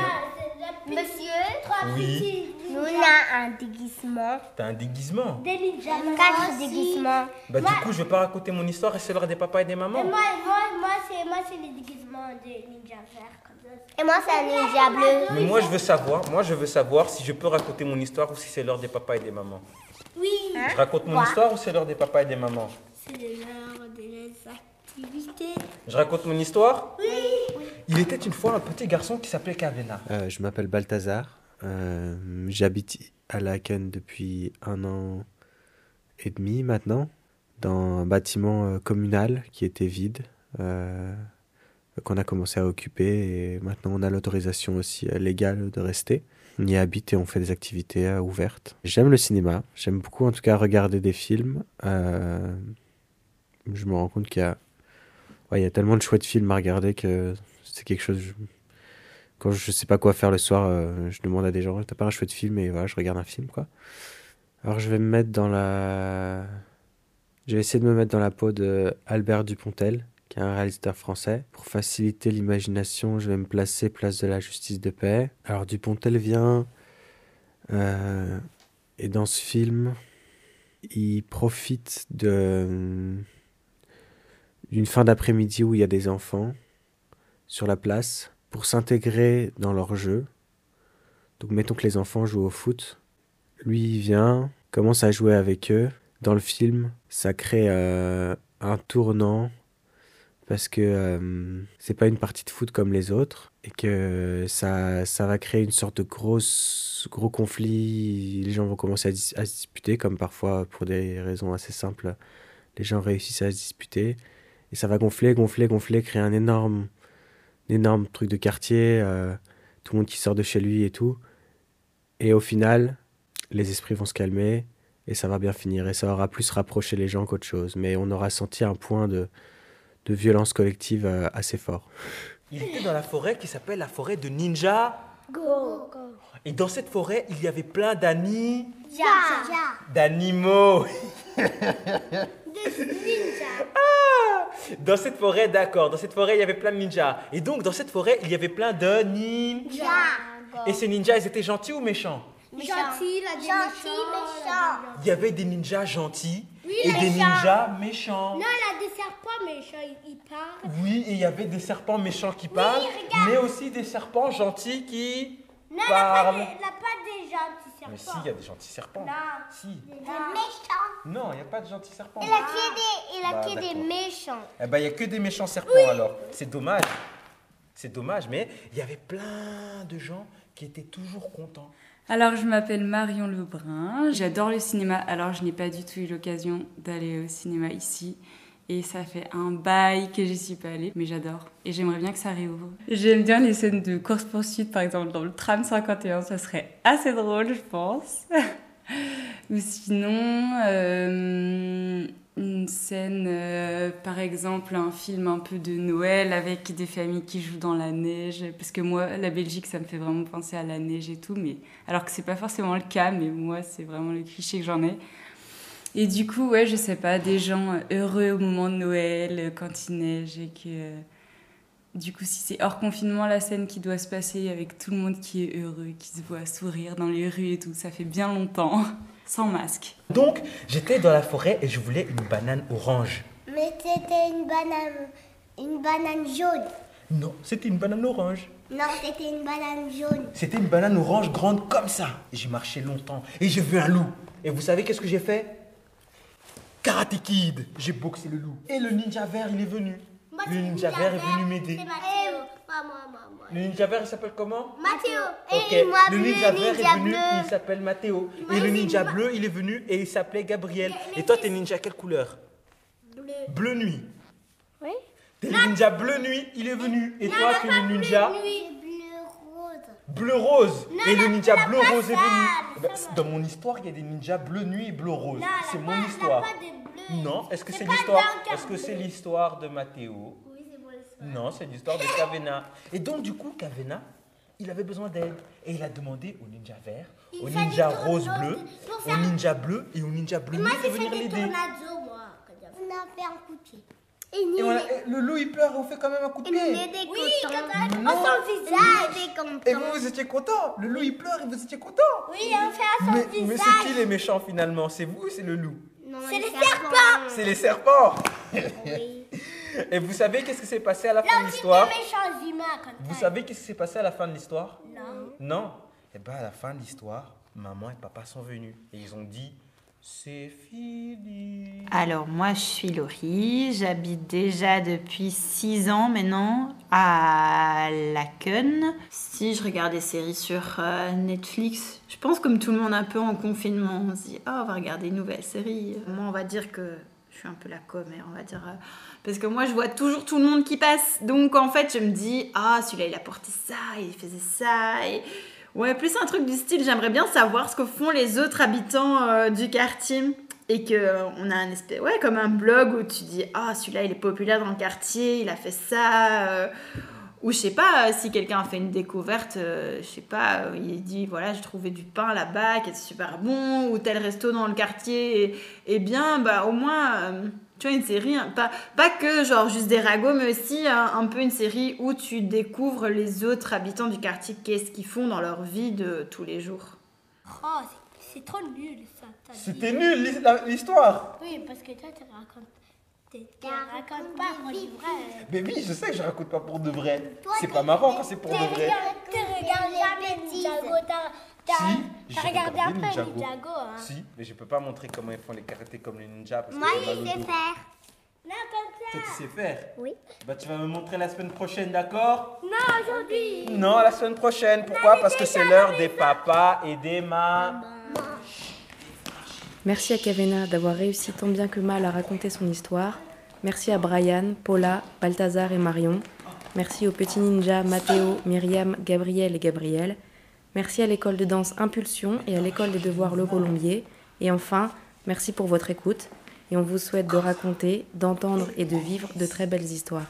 Monsieur, trois
Oui.
petits Nous, on a un déguisement.
T'as un déguisement.
Des ninjas. Quatre déguisements.
Bah,
moi,
du coup, je vais pas raconter mon histoire et c'est l'heure des papas et des mamans.
et moi, moi, moi, c'est, moi, c'est les déguisements des ninjas verts comme ça. Et moi, c'est un ninja bleu.
Mais moi, je veux savoir, moi, je veux savoir si je peux raconter mon histoire ou si c'est l'heure des papas et des mamans.
Oui.
Je raconte mon
Quoi
histoire ou c'est l'heure des papas et des mamans
C'est l'heure des.
Je raconte mon histoire
Oui.
Il était une fois un petit garçon qui s'appelait Kavena.
Euh, je m'appelle Balthazar. Euh, J'habite à Laken depuis un an et demi maintenant, dans un bâtiment euh, communal qui était vide, euh, qu'on a commencé à occuper et maintenant on a l'autorisation aussi légale de rester. On y habite et on fait des activités euh, ouvertes. J'aime le cinéma, j'aime beaucoup en tout cas regarder des films. Euh, je me rends compte qu'il y a, il y a tellement de chouettes films à regarder que c'est quelque chose. quand je sais pas quoi faire le soir, euh, je demande à des gens, t'as pas un chouette film? Et voilà, je regarde un film quoi. Alors je vais me mettre dans la, je vais essayer de me mettre dans la peau de Albert Dupontel, qui est un réalisateur français. Pour faciliter l'imagination, je vais me placer place de la justice de paix. Alors Dupontel vient euh, et dans ce film, il profite de d'une fin d'après-midi où il y a des enfants sur la place pour s'intégrer dans leur jeu. Donc mettons que les enfants jouent au foot. Lui, il vient, commence à jouer avec eux. Dans le film, ça crée euh, un tournant parce que euh, c'est pas une partie de foot comme les autres et que ça, va créer une sorte de gros conflit. Les gens vont commencer à se disputer, comme parfois pour des raisons assez simples, les gens réussissent à se disputer. Et ça va gonfler, gonfler, gonfler, créer un énorme, un énorme truc de quartier, euh, tout le monde qui sort de chez lui et tout. Et au final, les esprits vont se calmer et ça va bien finir. Et ça aura plus rapproché les gens qu'autre chose. Mais on aura senti un point de, de violence collective euh, assez fort.
Il était dans la forêt qui s'appelle la forêt de Ninja.
Go.
Et dans cette forêt, il y avait plein d'animaux.
Des ninjas.
Dans cette forêt, d'accord, dans cette forêt, il y avait plein de ninjas. Et donc, dans cette forêt, il y avait plein de ninjas.
Ja.
Et ces ninjas, ils étaient gentils ou méchants?
Gentil, là, des méchants.
Il y avait des ninjas gentils
Oui,
et des ninjas méchants.
Non, là, des serpents méchants, ils, parlent.
Oui, et il y avait des serpents méchants qui parlent,
regarde.
mais aussi des serpents gentils qui
Non, il n'y a, pas des- il y a pas des gentils serpents.
Mais si, il y a des gentils serpents.
Non.
Si.
Des méchants.
Non, il n'y a pas de gentils serpents.
Il a que des, il a
Bah,
que des méchants.
Eh ben, il n'y a que des méchants serpents alors. C'est dommage. C'est dommage, mais il y avait plein de gens qui étaient toujours contents.
Alors, je m'appelle Marion Lebrun. J'adore le cinéma. Alors, je n'ai pas du tout eu l'occasion d'aller au cinéma ici. Et ça fait un bail que j'y suis pas allée, mais j'adore. Et j'aimerais bien que ça réouvre. J'aime bien les scènes de course-poursuite, par exemple, dans le tram 51. Ça serait assez drôle, je pense. Ou sinon, euh, une scène, euh, par exemple, un film un peu de Noël avec des familles qui jouent dans la neige. Parce que moi, la Belgique, ça me fait vraiment penser à la neige et tout. Mais, alors que c'est pas forcément le cas, mais moi, c'est vraiment le cliché que j'en ai. Et du coup, ouais, je sais pas, des gens heureux au moment de Noël, euh, quand il neige et que. euh, Du coup, si c'est hors confinement, la scène qui doit se passer avec tout le monde qui est heureux, qui se voit sourire dans les rues et tout, ça fait bien longtemps, sans masque.
Donc, j'étais dans la forêt et je voulais une banane orange.
Mais c'était une banane, une banane jaune.
Non, c'était une banane orange.
Non, c'était une banane jaune.
C'était une banane orange grande comme ça. J'ai marché longtemps et j'ai vu un loup. Et vous savez qu'est-ce que j'ai fait? Karate Kid. J'ai boxé le loup. Et le ninja vert, il est venu.
Moi,
le ninja vert est venu m'aider.
C'est Mathéo. Pas moi, moi, moi.
Le ninja vert, il s'appelle comment?
Mathéo.
Ok,
Et moi,
le
bleu,
ninja vert
ninja
est venu,
bleu.
il s'appelle Mathéo. Et le ninja bleu, il est venu et il s'appelait Gabriel. Et toi, t'es ninja quelle couleur?
Bleu.
Bleu nuit.
Oui.
T'es le ninja bleu nuit, il est venu. Et toi, tu es le ninja
Bleu.
Bleu rose.
Non,
Et le ninja bleu rose est venu. Eh ben, dans mon histoire, il y a des ninjas bleu nuit et bleu rose. C'est mon histoire. Non, est-ce que
C'est
l'histoire Est-ce que c'est l'histoire de Mathéo
Oui, c'est mon histoire.
Non, c'est l'histoire de Kavena. Et donc, du coup, Kavena, il avait besoin d'aide. Et il a demandé au ninja vert,
Il
au ninja rose bleu, au ninja bleu et au ninja bleu de venir l'aider.
On a fait un coup de pied. Et
Et voilà, et le loup, il pleure, on fait quand même un coup de pied.
oui.
Non.
On son visage.
Et vous, vous étiez content Le loup, il pleure et vous étiez content
Oui, on fait un son
Mais,
visage.
mais c'est qui les méchants finalement? C'est vous ou c'est le loup?
C'est les serpents.
C'est les serpents
Oui.
Et vous savez qu'est-ce qui s'est passé à la fin de l'histoire? Vous savez qu'est-ce qui s'est passé à la fin de l'histoire?
Non.
Non Eh bien, à la fin de l'histoire, maman et papa sont venus et ils ont dit c'est fini.
Alors moi je suis Laurie, j'habite déjà depuis 6 ans maintenant à Laken. Si je regarde des séries sur euh, Netflix, je pense comme tout le monde un peu en confinement, on se dit oh on va regarder une nouvelle série. Moi on va dire que je suis un peu la commère, on va dire euh, parce que moi je vois toujours tout le monde qui passe. Donc en fait je me dis ah celui-là il a porté ça, il faisait ça et Ouais, plus un truc du style, j'aimerais bien savoir ce que font les autres habitants euh, du quartier. Et que euh, a un espèce, ouais, comme un blog où tu dis, ah, celui-là, il est populaire dans le quartier, il a fait ça. euh, ou je sais pas, si quelqu'un a fait une découverte, je sais pas, il dit, voilà, j'ai trouvé du pain là-bas qui est super bon, ou tel resto dans le quartier est, est bien, bah au moins, tu vois, une série, hein, pas, pas que genre juste des ragots, mais aussi hein, un peu une série où tu découvres les autres habitants du quartier, qu'est-ce qu'ils font dans leur vie de tous les jours.
Oh, c'est- c'est trop nul ça.
C'était nul l'histoire
Oui, parce que toi, tu racontes. Tu tu racontes pas pour du vrai.
Mais oui, je sais que je raconte pas pour de vrai. C'est pas marrant quand c'est pour de vrai.
regardé- T'as regardé Ninjago,
Si,
t'as regardé un peu
Ninjago.
Ninjago. Hein.
Si, mais je peux pas montrer comment ils font les karatés comme les ninjas parce
Moi,
que
je sais faire. Non, comme
Toi, tu sais faire
Oui.
Bah, tu vas me montrer la semaine prochaine, d'accord
Non, aujourd'hui.
Non, la semaine prochaine. Pourquoi Parce que c'est l'heure des papas et des mamans.
Merci à Kavena d'avoir réussi tant bien que mal à raconter son histoire. Merci à Brian, Paula, Balthazar et Marion. Merci aux petits ninjas Mathéo, Myriam, Gabriel et Gabriel. Merci à l'école de danse Impulsion et à l'école des devoirs Le Colombier. Et enfin, merci pour votre écoute. Et on vous souhaite de raconter, d'entendre et de vivre de très belles histoires.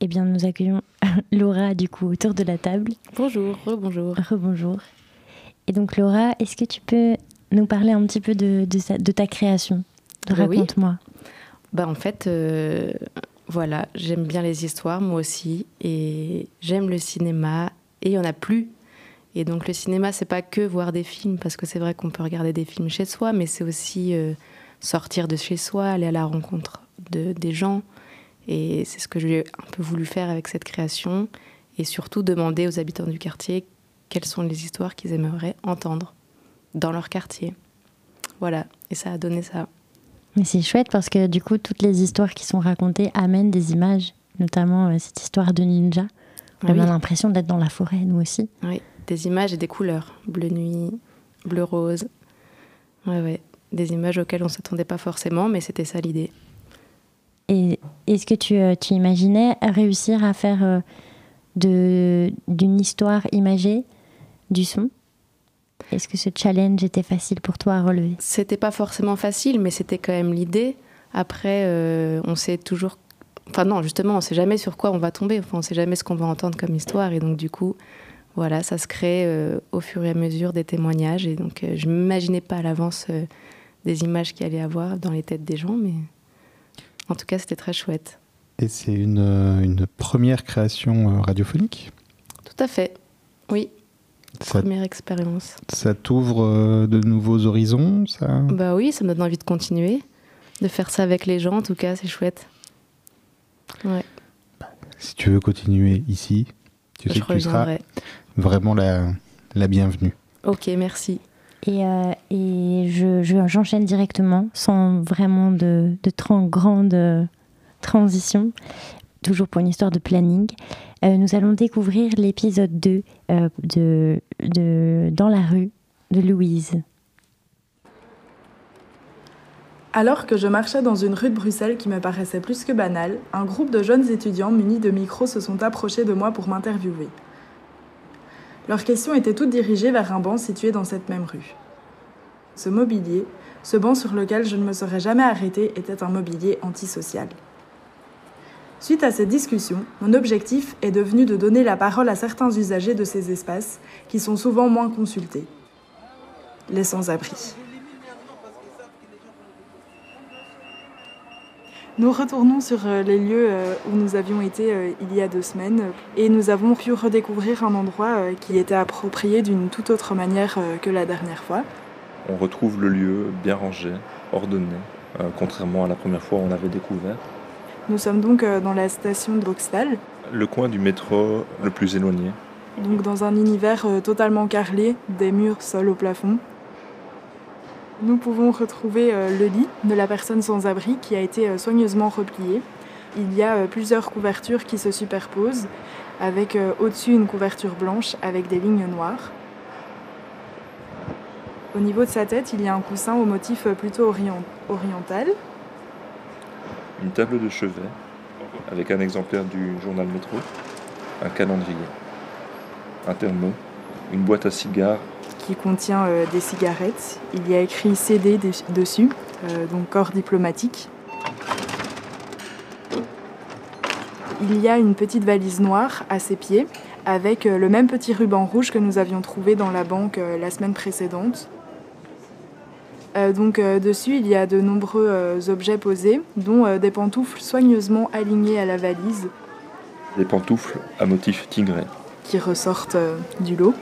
Eh bien, nous accueillons Laura, du coup, autour de la table.
Bonjour, rebonjour.
Rebonjour. Et donc, Laura, est-ce que tu peux nous parler un petit peu de, de, sa- de ta création?
Bah oui.
Raconte-moi.
Bah en fait, euh, voilà, j'aime bien les histoires, moi aussi, et j'aime le cinéma,
et il y en a plus. Et donc le cinéma, c'est pas que voir des films, parce que c'est vrai qu'on peut regarder des films chez soi, mais c'est aussi euh, sortir de chez soi, aller à la rencontre de, des gens. Et c'est ce que j'ai un peu voulu faire avec cette création, et surtout demander aux habitants du quartier quelles sont les histoires qu'ils aimeraient entendre dans leur quartier. Voilà, et ça a donné ça.
Mais c'est chouette parce que du coup, toutes les histoires qui sont racontées amènent des images, notamment euh, cette histoire de ninja. On a
Oui.
l'impression d'être dans la forêt, nous aussi.
Oui, des images et des couleurs. Bleu nuit, bleu rose. Ouais, ouais. Des images auxquelles on ne s'attendait pas forcément, mais c'était ça l'idée.
Et est-ce que tu, euh, tu imaginais réussir à faire euh, d'une histoire imagée du son? Est-ce que ce challenge était facile pour toi à relever?
C'était pas forcément facile, mais c'était quand même l'idée. Après, euh, on sait toujours. Enfin, non, justement, on sait jamais sur quoi on va tomber. Enfin, on sait jamais ce qu'on va entendre comme histoire. Et donc, du coup, voilà, ça se crée euh, au fur et à mesure des témoignages. Et donc, euh, je m'imaginais pas à l'avance euh, des images qu'il allait y avoir dans les têtes des gens, mais en tout cas, c'était très chouette.
Et c'est une, une première création radiophonique?
Tout à fait. Oui,
Ça,
première expérience.
ça t'ouvre euh, de nouveaux horizons ça?
Bah oui, ça me donne envie de continuer, de faire ça avec les gens. En tout cas, c'est chouette. Ouais.
Si tu veux continuer ici, tu sais
Je
que tu seras vraiment la, la bienvenue.
Ok, merci.
Et, euh, et je, je- j'enchaîne directement, sans vraiment de, de grande euh, transition, toujours pour une histoire de planning. Euh, nous allons découvrir l'épisode 2 euh, de, Dans la rue de Louise.
Alors que je marchais dans une rue de Bruxelles qui me paraissait plus que banale, un groupe de jeunes étudiants munis de micros se sont approchés de moi pour m'interviewer. Leurs questions étaient toutes dirigées vers un banc situé dans cette même rue. Ce mobilier, ce banc sur lequel je ne me serais jamais arrêtée, était un mobilier antisocial. Suite à cette discussion, mon objectif est devenu de donner la parole à certains usagers de ces espaces qui sont souvent moins consultés. Les sans-abri. Nous retournons sur euh, les lieux euh, où nous avions été euh, il y a deux semaines et nous avons pu redécouvrir un endroit qui était approprié d'une toute autre manière que la dernière fois.
On retrouve le lieu bien rangé, ordonné, contrairement à la première fois où on l'avait découvert.
Nous sommes donc euh, dans la station de Boxtal,
Le coin du métro le plus éloigné.
donc dans un univers euh, totalement carrelé, des murs, sol au plafond. Nous pouvons retrouver euh, le lit de la personne sans abri qui a été soigneusement replié. Il y a plusieurs couvertures qui se superposent, avec au-dessus une couverture blanche avec des lignes noires. Au niveau de sa tête, il y a un coussin au motif plutôt orient- oriental.
Une table de chevet avec un exemplaire du journal métro, un calendrier, un thermo, une boîte à cigares
qui contient euh, des cigarettes. Il y a écrit CD des- dessus, euh, donc corps diplomatique. Il y a une petite valise noire à ses pieds avec euh, le même petit ruban rouge que nous avions trouvé dans la banque la semaine précédente. Euh, donc euh, dessus, il y a de nombreux euh, objets posés, dont des pantoufles soigneusement alignées à la valise
des pantoufles à motif tigré.
qui ressortent du lot.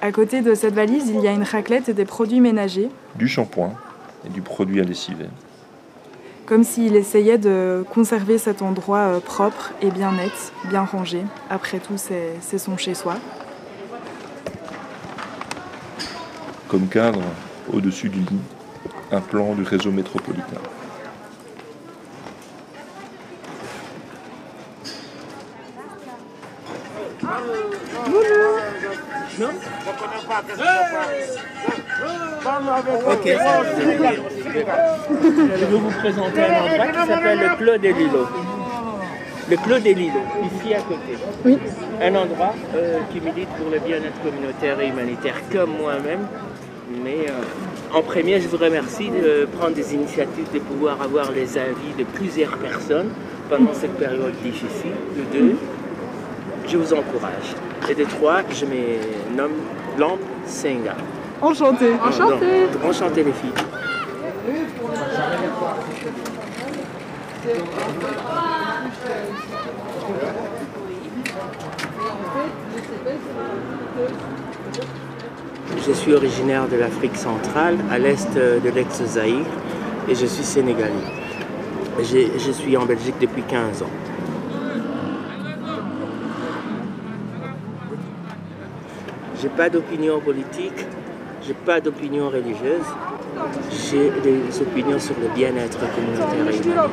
À côté de cette valise, il y a une raclette et des produits ménagers,
du shampoing et du produit à lessiver.
comme s'il essayait de conserver cet endroit propre et bien net, bien rangé. Après tout, c'est son chez-soi.
Comme cadre, au-dessus du lit, un plan du réseau métropolitain.
Ok. Je vais vous présenter un endroit qui s'appelle le Clos des Lilos. Le Clos des Lilos, ici à côté.
Oui.
Un endroit euh, qui milite pour le bien-être communautaire et humanitaire comme moi-même. Mais euh, en premier, je vous remercie de prendre des initiatives, de pouvoir avoir les avis de plusieurs personnes pendant cette période difficile. De deux, je vous encourage. Et de trois, je me nomme Lampe Senga.
Enchanté.
Donc, enchanté les filles. Je suis originaire de l'Afrique centrale, à l'est de l'ex-Zaïre, et je suis sénégalais. Je suis en Belgique depuis 15 ans. J'ai pas d'opinion politique, j'ai pas d'opinion religieuse, j'ai des opinions sur le bien-être communautaire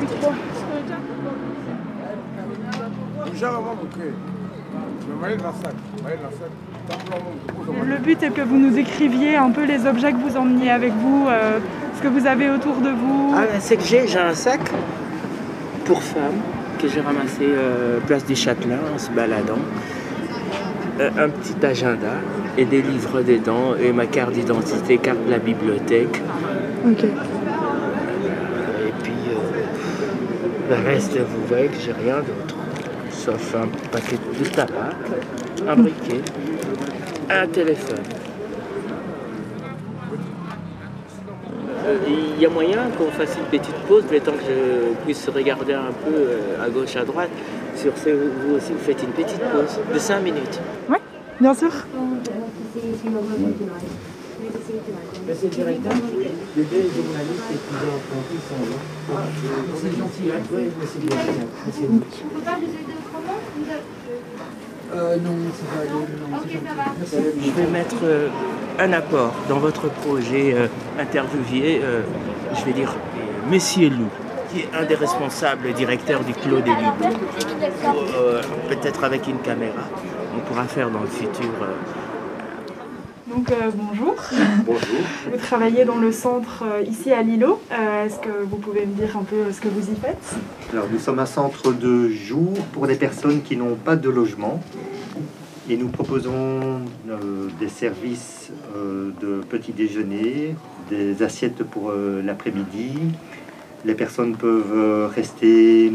but est que vous nous écriviez un peu les objets que vous emmeniez avec vous, euh, ce que vous avez autour de vous.
Ah, c'est que j'ai j'ai un sac pour femmes que j'ai ramassé euh, place du Châtelain en se baladant. Euh, un petit agenda et des livres dedans et ma carte d'identité, carte de la bibliothèque.
Ok.
Et puis le reste, vous voyez que j'ai rien d'autre. Sauf un paquet de tabac, un briquet, un téléphone. Il y a moyen qu'on fasse une petite pause, le temps que je puisse regarder un peu euh, à gauche, à droite. Sur ce, vous aussi, vous faites une petite pause de 5 minutes.
Oui, bien sûr.
Monsieur le directeur, les deux journalistes étudiants qui sont là. C'est gentil, hein Oui, monsieur le directeur. Monsieur le
Euh.
Je vais mettre euh, un apport dans votre projet euh, interviewé, euh, je vais dire Monsieur Lou, qui est un des responsables directeurs du Clos des. Euh, Peut-être avec une caméra, on pourra faire dans le futur.
Donc euh, bonjour.
Bonjour.
Vous travaillez dans le centre euh, ici à Lilo. Euh, Est-ce que vous pouvez me dire un peu ce que vous y faites?
Alors, nous sommes un centre de jour pour des personnes qui n'ont pas de logement. Et nous proposons des services de petit déjeuner, des assiettes pour l'après-midi. Les personnes peuvent rester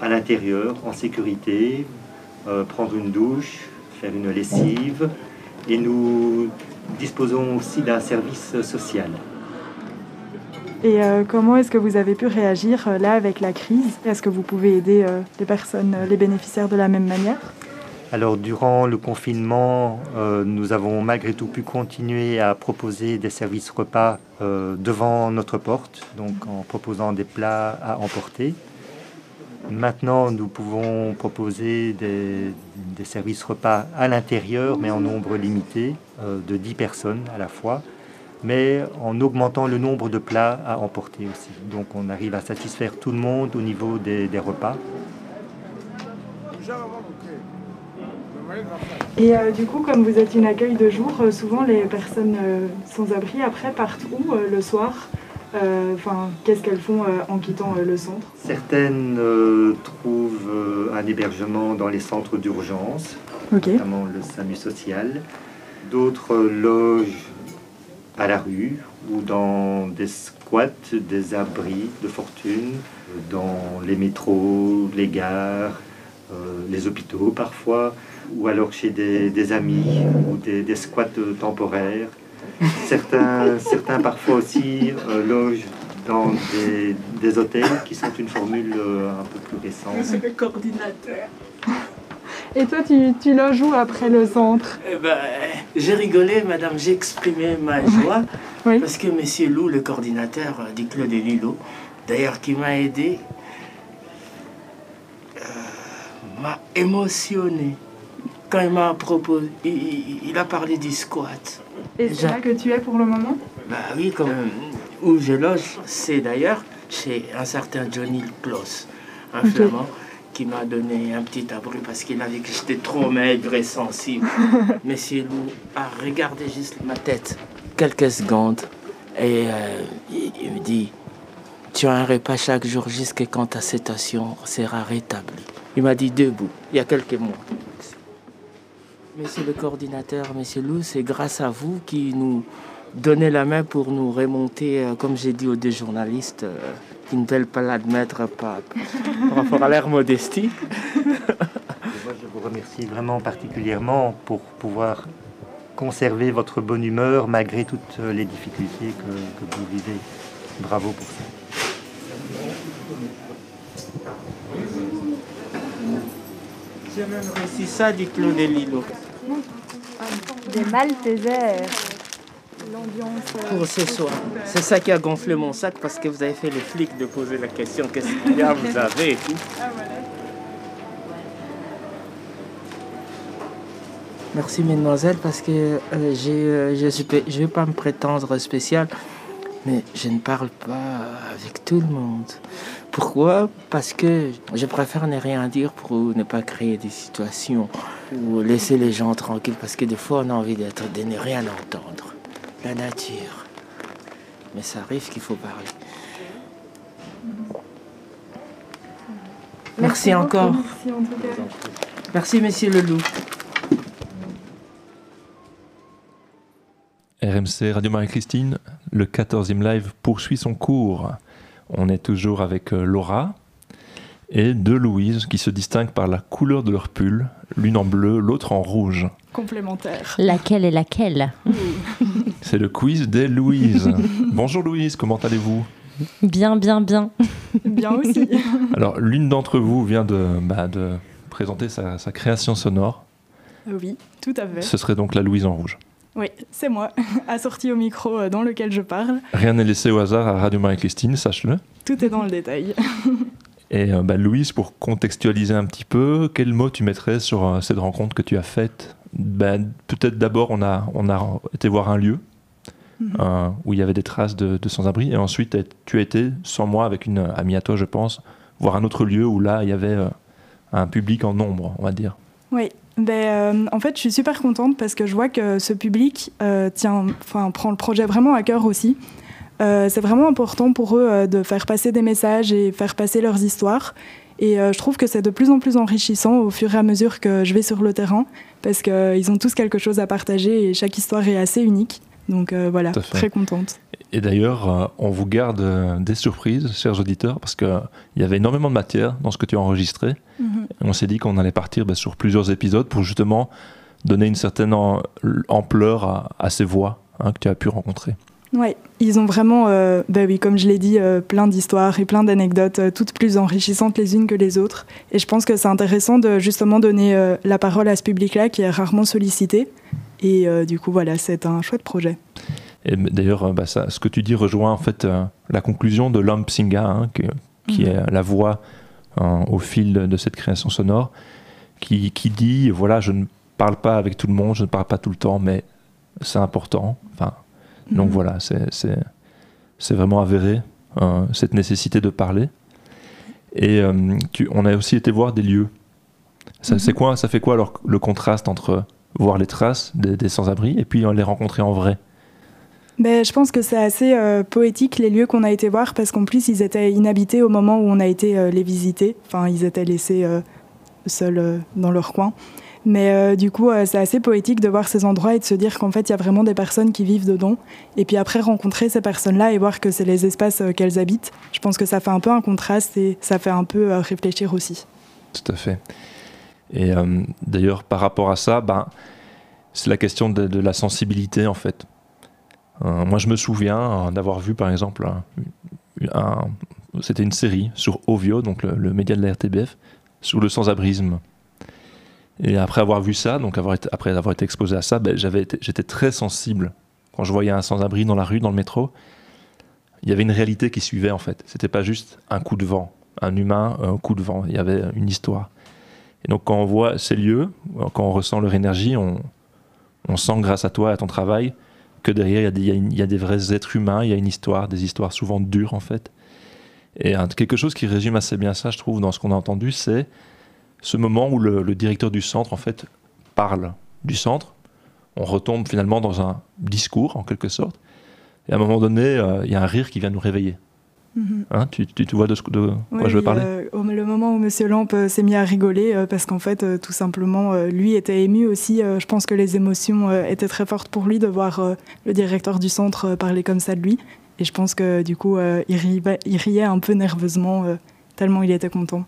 à l'intérieur, en sécurité, prendre une douche, faire une lessive. Et nous disposons aussi d'un service social.
Et euh, comment est-ce que vous avez pu réagir euh, là avec la crise? Est-ce que vous pouvez aider euh, les personnes, euh, les bénéficiaires de la même manière?
Alors, durant le confinement, euh, nous avons malgré tout pu continuer à proposer des services repas euh, devant notre porte, donc en proposant des plats à emporter. Maintenant, nous pouvons proposer des, services repas à l'intérieur, mais en nombre limité, euh, de 10 personnes à la fois, mais en augmentant le nombre de plats à emporter aussi. Donc, on arrive à satisfaire tout le monde au niveau des- repas.
Et euh, du coup, comme vous êtes une accueil de jour, euh, souvent les personnes sans abri après partent où le soir? Enfin, qu'est-ce qu'elles font euh, en quittant euh, le centre?
Certaines euh, trouvent euh, un hébergement dans les centres d'urgence, notamment le SAMU social. D'autres euh, logent à la rue ou dans des squats, des abris de fortune, euh, dans les métros, les gares, euh, les hôpitaux parfois, ou alors chez des, des amis ou des, des squats euh, temporaires. Certains, certains parfois aussi euh, logent dans des, des hôtels qui sont une formule euh, un peu plus récente.
le coordinateur.
Et toi, tu, tu loges où après le centre
Eh ben, j'ai rigolé, madame, j'ai exprimé ma joie parce que monsieur Lou, le coordinateur euh, du Clos des Lilo, d'ailleurs qui m'a aidé, euh, m'a émotionné quand il m'a proposé, il, il- il a parlé du squat.
Et c'est là que tu es pour le moment?
Bah oui, comme où je loge, c'est d'ailleurs chez un certain Johnny Kloss, un
Ok.
flamand qui m'a donné un petit abri parce qu'il a vu que j'étais trop maigre et sensible. Monsieur Lou a regardé juste ma tête quelques secondes et euh, il, il me dit Tu as un repas chaque jour jusqu'à quand ta situation sera rétablie. Il m'a dit debout, il y a quelques mois. Monsieur le coordinateur, Monsieur Lou, c'est grâce à vous qui nous donnez la main pour nous remonter, euh, comme j'ai dit aux deux journalistes, euh, qui ne veulent pas l'admettre par, rapport à leur modestie.
Moi, je vous remercie vraiment particulièrement pour pouvoir conserver votre bonne humeur malgré toutes les difficultés que, que vous vivez. Bravo pour ça.
J'ai même réussi ça du Clos des Lilos.
Des Maltesers. L'ambiance. euh,
Pour ce soir. C'est ça qui a gonflé mon sac parce que vous avez fait les flics de poser la question qu'est-ce qu'il y a, vous avez et tout. Merci mesdemoiselles parce que euh, euh, je je vais pas me prétendre spécial, mais je ne parle pas avec tout le monde. Pourquoi? Parce que je préfère ne rien dire pour ne pas créer des situations ou laisser les gens tranquilles parce que des fois on a envie d'être, de ne rien entendre. La nature. Mais ça arrive qu'il faut parler. Merci, encore.
Merci en tout cas.
Merci monsieur Leloup.
RMC Radio Marie-Christine, le 14e live poursuit son cours. On est toujours avec euh, Laura et deux Louise qui se distinguent par la couleur de leur pull, l'une en bleu, l'autre en rouge.
Complémentaire.
Laquelle est laquelle?
C'est le quiz des Louise. Bonjour Louise, comment allez-vous?
Bien, bien, bien.
Bien aussi.
Alors, l'une d'entre vous vient de, bah, de présenter sa, sa création sonore.
Oui, tout à fait.
Ce serait donc la Louise en rouge.
Oui, c'est moi, assorti au micro euh, dans lequel je parle.
Rien n'est laissé au hasard à Radio Marie-Christine, sache-le.
Tout est dans le détail.
Et euh, bah, Louise, pour contextualiser un petit peu, quel mot tu mettrais sur euh, cette rencontre que tu as faite? Bah, Peut-être d'abord, on a, on a été voir un lieu
Mhm.
euh, où il y avait des traces de, de sans-abri, et ensuite tu as été, sans moi, avec une amie à toi, je pense, voir un autre lieu où là, il y avait euh, un public en nombre, on va dire.
Oui, ben, euh, en fait, je suis super contente parce que je vois que ce public euh, tient, prend le projet vraiment à cœur aussi. Euh, c'est vraiment important pour eux euh, de faire passer des messages et faire passer leurs histoires. Et je trouve que c'est de plus en plus enrichissant au fur et à mesure que je vais sur le terrain parce qu'ils ont tous quelque chose à partager et chaque histoire est assez unique. Donc euh, voilà, très contente.
Et d'ailleurs, euh, on vous garde euh, des surprises, chers auditeurs, parce qu'il y avait énormément de matière dans ce que tu as enregistré.
Mhm.
On s'est dit qu'on allait partir bah, sur plusieurs épisodes pour justement donner une certaine ampleur à, à ces voix hein, que tu as pu rencontrer.
Ouais, ils ont vraiment, euh, bah oui, comme je l'ai dit, euh, plein d'histoires et plein d'anecdotes, euh, toutes plus enrichissantes les unes que les autres. Et je pense que c'est intéressant de justement donner la parole à ce public-là qui est rarement sollicité. Et euh, du coup, voilà, c'est un chouette projet.
Et d'ailleurs, euh, bah, ça- ce que tu dis rejoint en fait euh, la conclusion de Lamp Singa, hein, que- qui
Mhm.
est la voix euh, au fil de, cette création sonore, qui, qui dit voilà, je ne parle pas avec tout le monde, je ne parle pas tout le temps, mais c'est important. Enfin, donc
Mhm.
voilà, c'est c'est- c'est vraiment avéré euh, cette nécessité de parler. Et euh, tu- on a aussi été voir des lieux. Ça, c'est quoi, ça fait quoi alors le contraste entre voir les traces des, des sans-abri et puis les rencontrer en vrai
Ben, je pense que c'est assez euh, poétique les lieux qu'on a été voir parce qu'en plus ils étaient inhabités au moment où on a été euh, les visiter. Enfin, ils étaient laissés euh, seuls dans leur coin. Mais du coup, c'est assez poétique de voir ces endroits et de se dire qu'en fait, il y a vraiment des personnes qui vivent dedans. Et puis après, rencontrer ces personnes-là et voir que c'est les espaces qu'elles habitent, je pense que ça fait un peu un contraste et ça fait un peu réfléchir aussi.
Tout à fait. Et euh, d'ailleurs, par rapport à ça, ben, c'est la question de, la sensibilité, en fait. Euh, moi, je me souviens euh, d'avoir vu, par exemple, c'était une série sur Ovio, donc le, média de la RTBF, sur le sans-abrisme. Et après avoir vu ça, donc après avoir été exposé à ça, ben, j'étais très sensible. Quand je voyais un sans-abri dans la rue, dans le métro, il y avait une réalité qui suivait, en fait. C'était pas juste un coup de vent, un humain, un coup de vent. Il y avait une histoire. Et donc quand on voit ces lieux, quand on ressent leur énergie, on, sent grâce à toi à ton travail que derrière il y, a des, vrais êtres humains, il y a une histoire, des histoires souvent dures en fait. Et quelque chose qui résume assez bien ça, je trouve, dans ce qu'on a entendu, c'est ce moment où le, le directeur du centre en fait parle du centre. On retombe finalement dans un discours en quelque sorte. Et à un moment donné, euh, il y a un rire qui vient nous réveiller.
Mhm.
Hein, tu, tu, tu vois de, ce, de quoi je veux parler
euh, au- le moment où Monsieur Lampe euh, s'est mis à rigoler, euh, parce qu'en fait, euh, tout simplement, euh, lui était ému aussi. euh, je pense que les émotions euh, étaient très fortes pour lui de voir euh, le directeur du centre euh, parler comme ça de lui. Et je pense que du coup, euh, il, riait, il riait un peu nerveusement, euh, tellement il était content.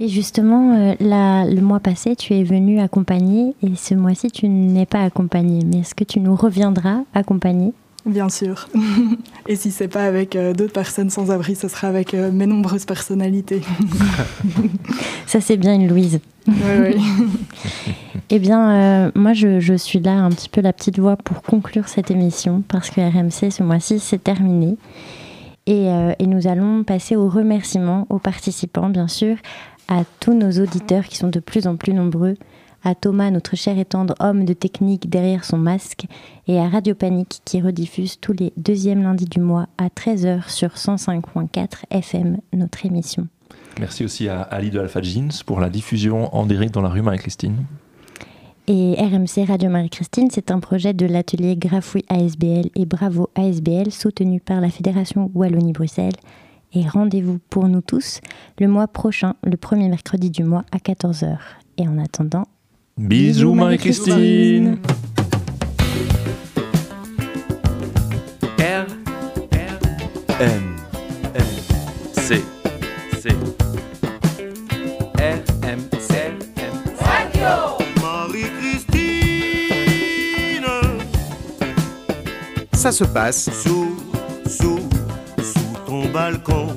Et justement, euh, là, le mois passé, tu es venu accompagner et ce mois-ci, tu n'es pas accompagné. Mais est-ce que tu nous reviendras accompagner?
Bien sûr. Et si c'est pas avec euh, d'autres personnes sans abri, ce sera avec euh, mes nombreuses personnalités.
Ça, c'est bien une Louise.
Oui, oui.
Eh bien, euh, moi, je, je suis là un petit peu la petite voix pour conclure cette émission parce que RMC ce mois-ci, c'est terminé. Et, et nous allons passer aux remerciements aux participants, bien sûr, à tous nos auditeurs qui sont de plus en plus nombreux, à Thomas, notre cher et tendre homme de technique derrière son masque, et à Radio Panique qui rediffuse tous les deuxièmes lundis du mois à 13h sur 105.4 FM, notre émission.
Merci aussi à Ali de Alpha Jeans pour la diffusion en direct dans la rue Marie-Christine.
Et RMC Radio Marie-Christine, c'est un projet de l'atelier Grafouille ASBL et Bravo ASBL soutenu par la Fédération Wallonie-Bruxelles. Et rendez-vous pour nous tous le mois prochain, le premier mercredi du mois à 14h. Et en attendant,
Bisous Marie-Christine.
R M M C C R M C M
Marie-Christine Ça se passe sous, sous, sous ton balcon